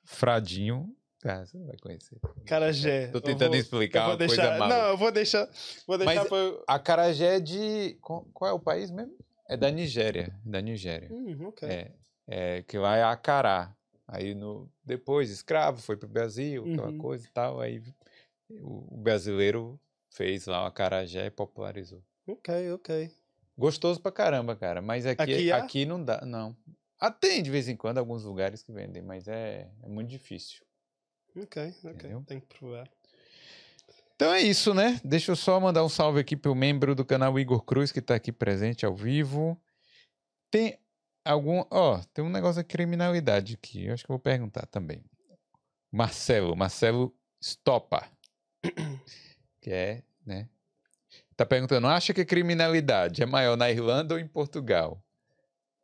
fradinho. Ah, você não vai conhecer. Carajé. Tô Eu tentando vou- explicar uma coisa deixar, maluca. Não, eu vou deixar. Vou deixar Mas- para. A Carajé é de. Qual é o país mesmo? É da Nigéria. Da Nigéria. Hum, ok. É, é, que lá é Acará. Aí no, depois, escravo, foi pro Brasil, aquela Uhum. coisa e tal. Aí o, o brasileiro fez lá o acarajé e popularizou. Ok, ok. Gostoso pra caramba, cara. Mas aqui, Aqui aqui, há? não dá, não. Ah, tem de vez em quando alguns lugares que vendem, mas é, é muito difícil. Ok, ok. Entendeu? Tenho que provar. Então é isso, né? Deixa eu só mandar um salve aqui pro membro do canal Igor Cruz, que tá aqui presente ao vivo. Tem algum. Ó, tem um negócio de criminalidade aqui. Eu acho que eu vou perguntar também. Marcelo, Marcelo Stopa. que é, né? Tá perguntando, acha que a criminalidade é maior na Irlanda ou em Portugal?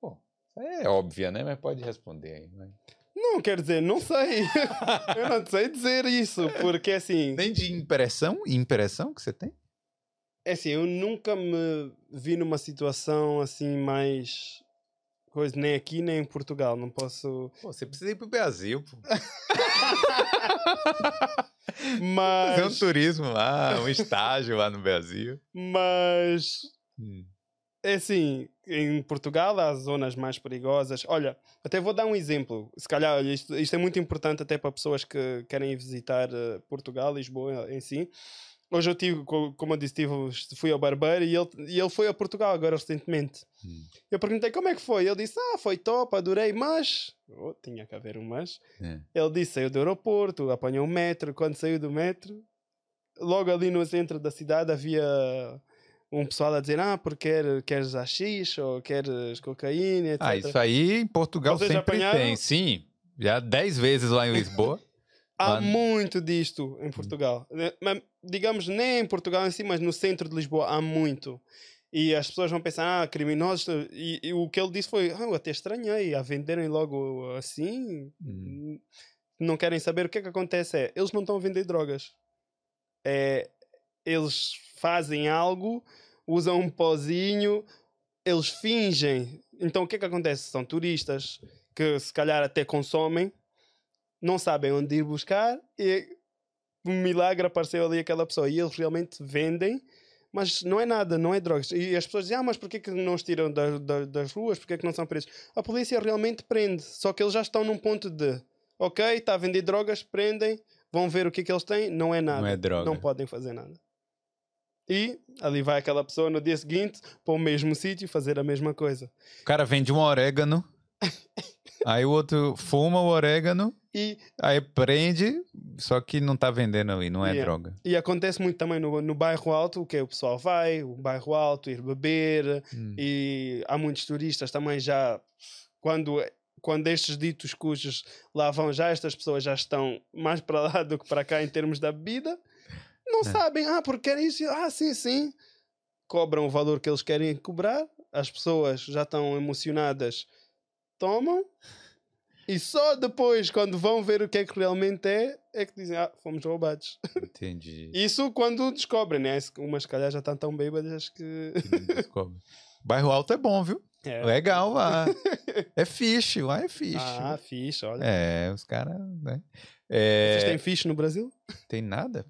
Pô, é óbvia, né? Mas pode responder aí. Né? Não, quer dizer, não sei. eu não sei dizer isso, porque assim. Nem de impressão? Impressão que você tem? É assim, eu nunca me vi numa situação assim mais. Coisa, nem aqui nem em Portugal. Não posso. Pô, você precisa ir pro Brasil, pô. Mas. Fazer um turismo lá, um estágio lá no Brasil. Mas. Hum. É assim, em Portugal há zonas mais perigosas. Olha, até vou dar um exemplo. Se calhar, olha, isto, isto é muito importante até para pessoas que querem visitar uh, Portugal, Lisboa em si. Hoje eu tive, co- como eu disse, tive, fui ao barbeiro e ele, e ele foi a Portugal agora recentemente. Hum. Eu perguntei como é que foi. Ele disse: Ah, foi top, adorei, mas. Oh, tinha que haver um mas. É. Ele disse: saiu do aeroporto, apanhou o metro. Quando saiu do metro, logo ali no centro da cidade havia um pessoal a dizer: Ah, porque quer, queres AX ou queres cocaína, etc. Ah, isso aí em Portugal Vocês sempre apanharam? tem, sim. Já dez vezes lá em Lisboa. Há muito disto em Portugal. Eh, Mas, digamos, nem em Portugal em si, mas no centro de Lisboa há muito. E as pessoas vão pensar, ah, criminosos. E, e o que ele disse foi, ah, eu até estranhei, a venderem logo assim. Hum. Não querem saber o que é que acontece. É, eles não estão a vender drogas. É, eles fazem algo, usam um pozinho, eles fingem. Então o que é que acontece? São turistas que se calhar até consomem, não sabem onde ir buscar e um milagre apareceu ali aquela pessoa e eles realmente vendem. Mas não é nada, não é drogas. E as pessoas dizem, ah, mas porquê que não os tiram da- da- das ruas? Porquê que não são presos? A polícia realmente prende, só que eles já estão num ponto de, ok, está a vender drogas, prendem, vão ver o que é que eles têm, não é nada. Não é droga. Não podem fazer nada. E ali vai aquela pessoa no dia seguinte para o mesmo sítio fazer a mesma coisa. O cara vende um orégano, aí o outro fuma o orégano, E, aí prende, só que não tá vendendo ali, não é Yeah. droga. e acontece muito também no, no bairro alto, o que é o pessoal vai, o bairro alto, ir beber, Hum. e há muitos turistas também já quando quando estes ditos cujos lá vão já estas pessoas já estão mais para lá do que para cá em termos da bebida não É. sabem ah porque querem isso ah sim sim cobram o valor que eles querem cobrar as pessoas já estão emocionadas tomam e só depois quando vão ver o que é que realmente é é que dizem ah fomos roubados Entendi. isso quando descobrem né umas se calhar já estão tão bêbadas que Que não descobre. Bairro Alto é bom, viu? É. Legal lá. É fiche, lá é fiche. ah fixe olha É, os caras, né? É, Vocês têm fixe no Brasil? Tem nada.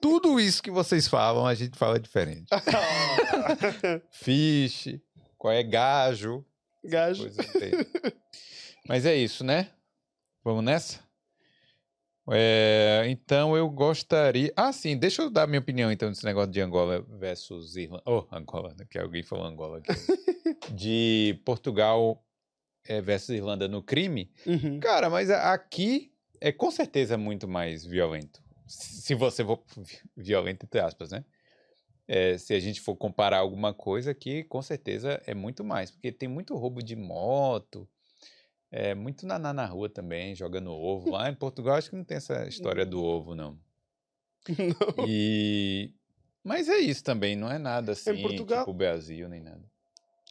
Tudo isso que vocês falam, a gente fala diferente. Fiche, qual é gajo, Gajo. Mas é isso, né? Vamos nessa? É, então eu gostaria. Ah, sim, deixa eu dar minha opinião então desse negócio de Angola versus Irlanda. Oh, Angola, né, que alguém falou Angola aqui. de Portugal é, versus Irlanda no crime. Uhum. Cara, mas aqui é com certeza muito mais violento. Se você for vi- violento, entre aspas, né? É, se a gente for comparar alguma coisa aqui, com certeza é muito mais. Porque tem muito roubo de moto, é muito naná na rua também, jogando ovo. Lá em Portugal acho que não tem essa história do ovo, não. Não. E... Mas é isso também, não é nada assim, Portugal- tipo Brasil, nem nada.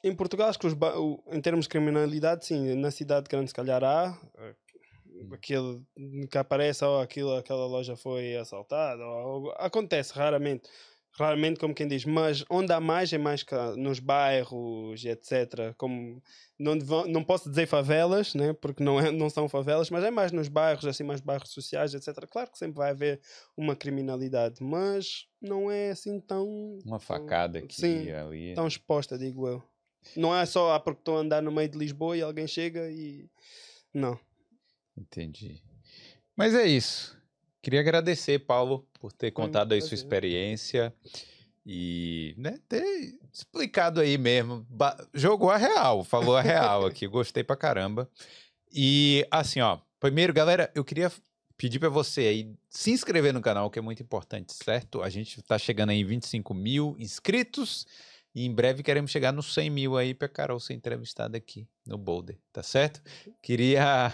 Em Portugal, acho que os ba- em termos de criminalidade, sim, na cidade grande se calhar há. Eh, Aquele que aparece, ou aquilo, aquela loja foi assaltada, ou acontece raramente. Raramente, como quem diz, mas onde há mais é mais nos bairros, etc. Como, não, não posso dizer favelas, né? porque não, é, não são favelas, mas é mais nos bairros, assim, mais bairros sociais, etc. Claro que sempre vai haver uma criminalidade, mas não é assim tão. Uma facada aqui Sim, e ali. tão exposta, digo eu. Não é só ah, porque estou a andar no meio de Lisboa e alguém chega e. Não. Entendi. Mas é isso. Queria agradecer, Paulo, por ter Foi contado aí sua experiência e né, ter explicado aí mesmo. Jogou a real, falou a real aqui. Gostei pra caramba. E assim, ó, primeiro, galera, eu queria pedir para você aí se inscrever no canal, que é muito importante, certo? A gente tá chegando aí em 25 mil inscritos e em breve queremos chegar nos 100 mil aí para Carol ser entrevistada aqui no Boulder, tá certo? Queria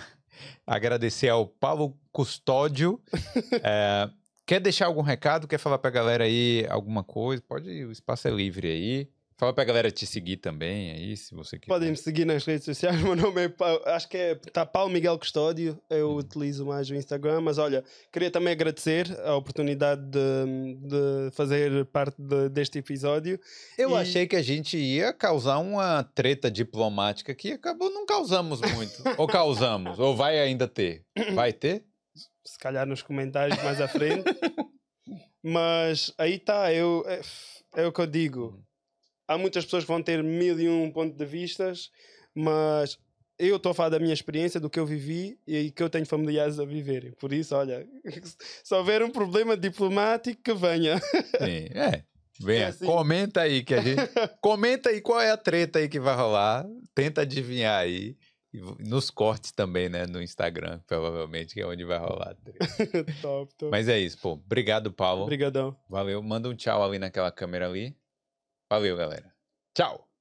agradecer ao Paulo Custódio. é, quer deixar algum recado? Quer falar para a galera aí alguma coisa? Pode, o espaço é livre aí. Fala pra galera te seguir também aí, se você quiser. Podem me seguir nas redes sociais. Meu nome é Paulo, acho que é tá Paulo Miguel Custódio. Eu Uhum. utilizo mais o Instagram, mas olha, queria também agradecer a oportunidade de, de fazer parte de- deste episódio. Eu E- achei que a gente ia causar uma treta diplomática que acabou não causamos muito. ou causamos, ou vai ainda ter. Vai ter? Se calhar nos comentários mais à frente. mas aí está, eu, é, é o que eu digo. Há muitas pessoas que vão ter mil e um pontos de vistas, mas eu estou a falar da minha experiência, do que eu vivi e que eu tenho familiares a viverem. Por isso, olha, se houver um problema diplomático, que venha. Sim, é. Venha, É assim. comenta aí que a gente. Comenta aí qual é a treta aí que vai rolar. Tenta adivinhar aí. Nos cortes também, né? No Instagram, provavelmente, que é onde vai rolar top, top. Mas é isso, pô. Obrigado, Paulo. Obrigadão. Valeu. Manda um tchau ali naquela câmera ali. Valeu, galera. Tchau.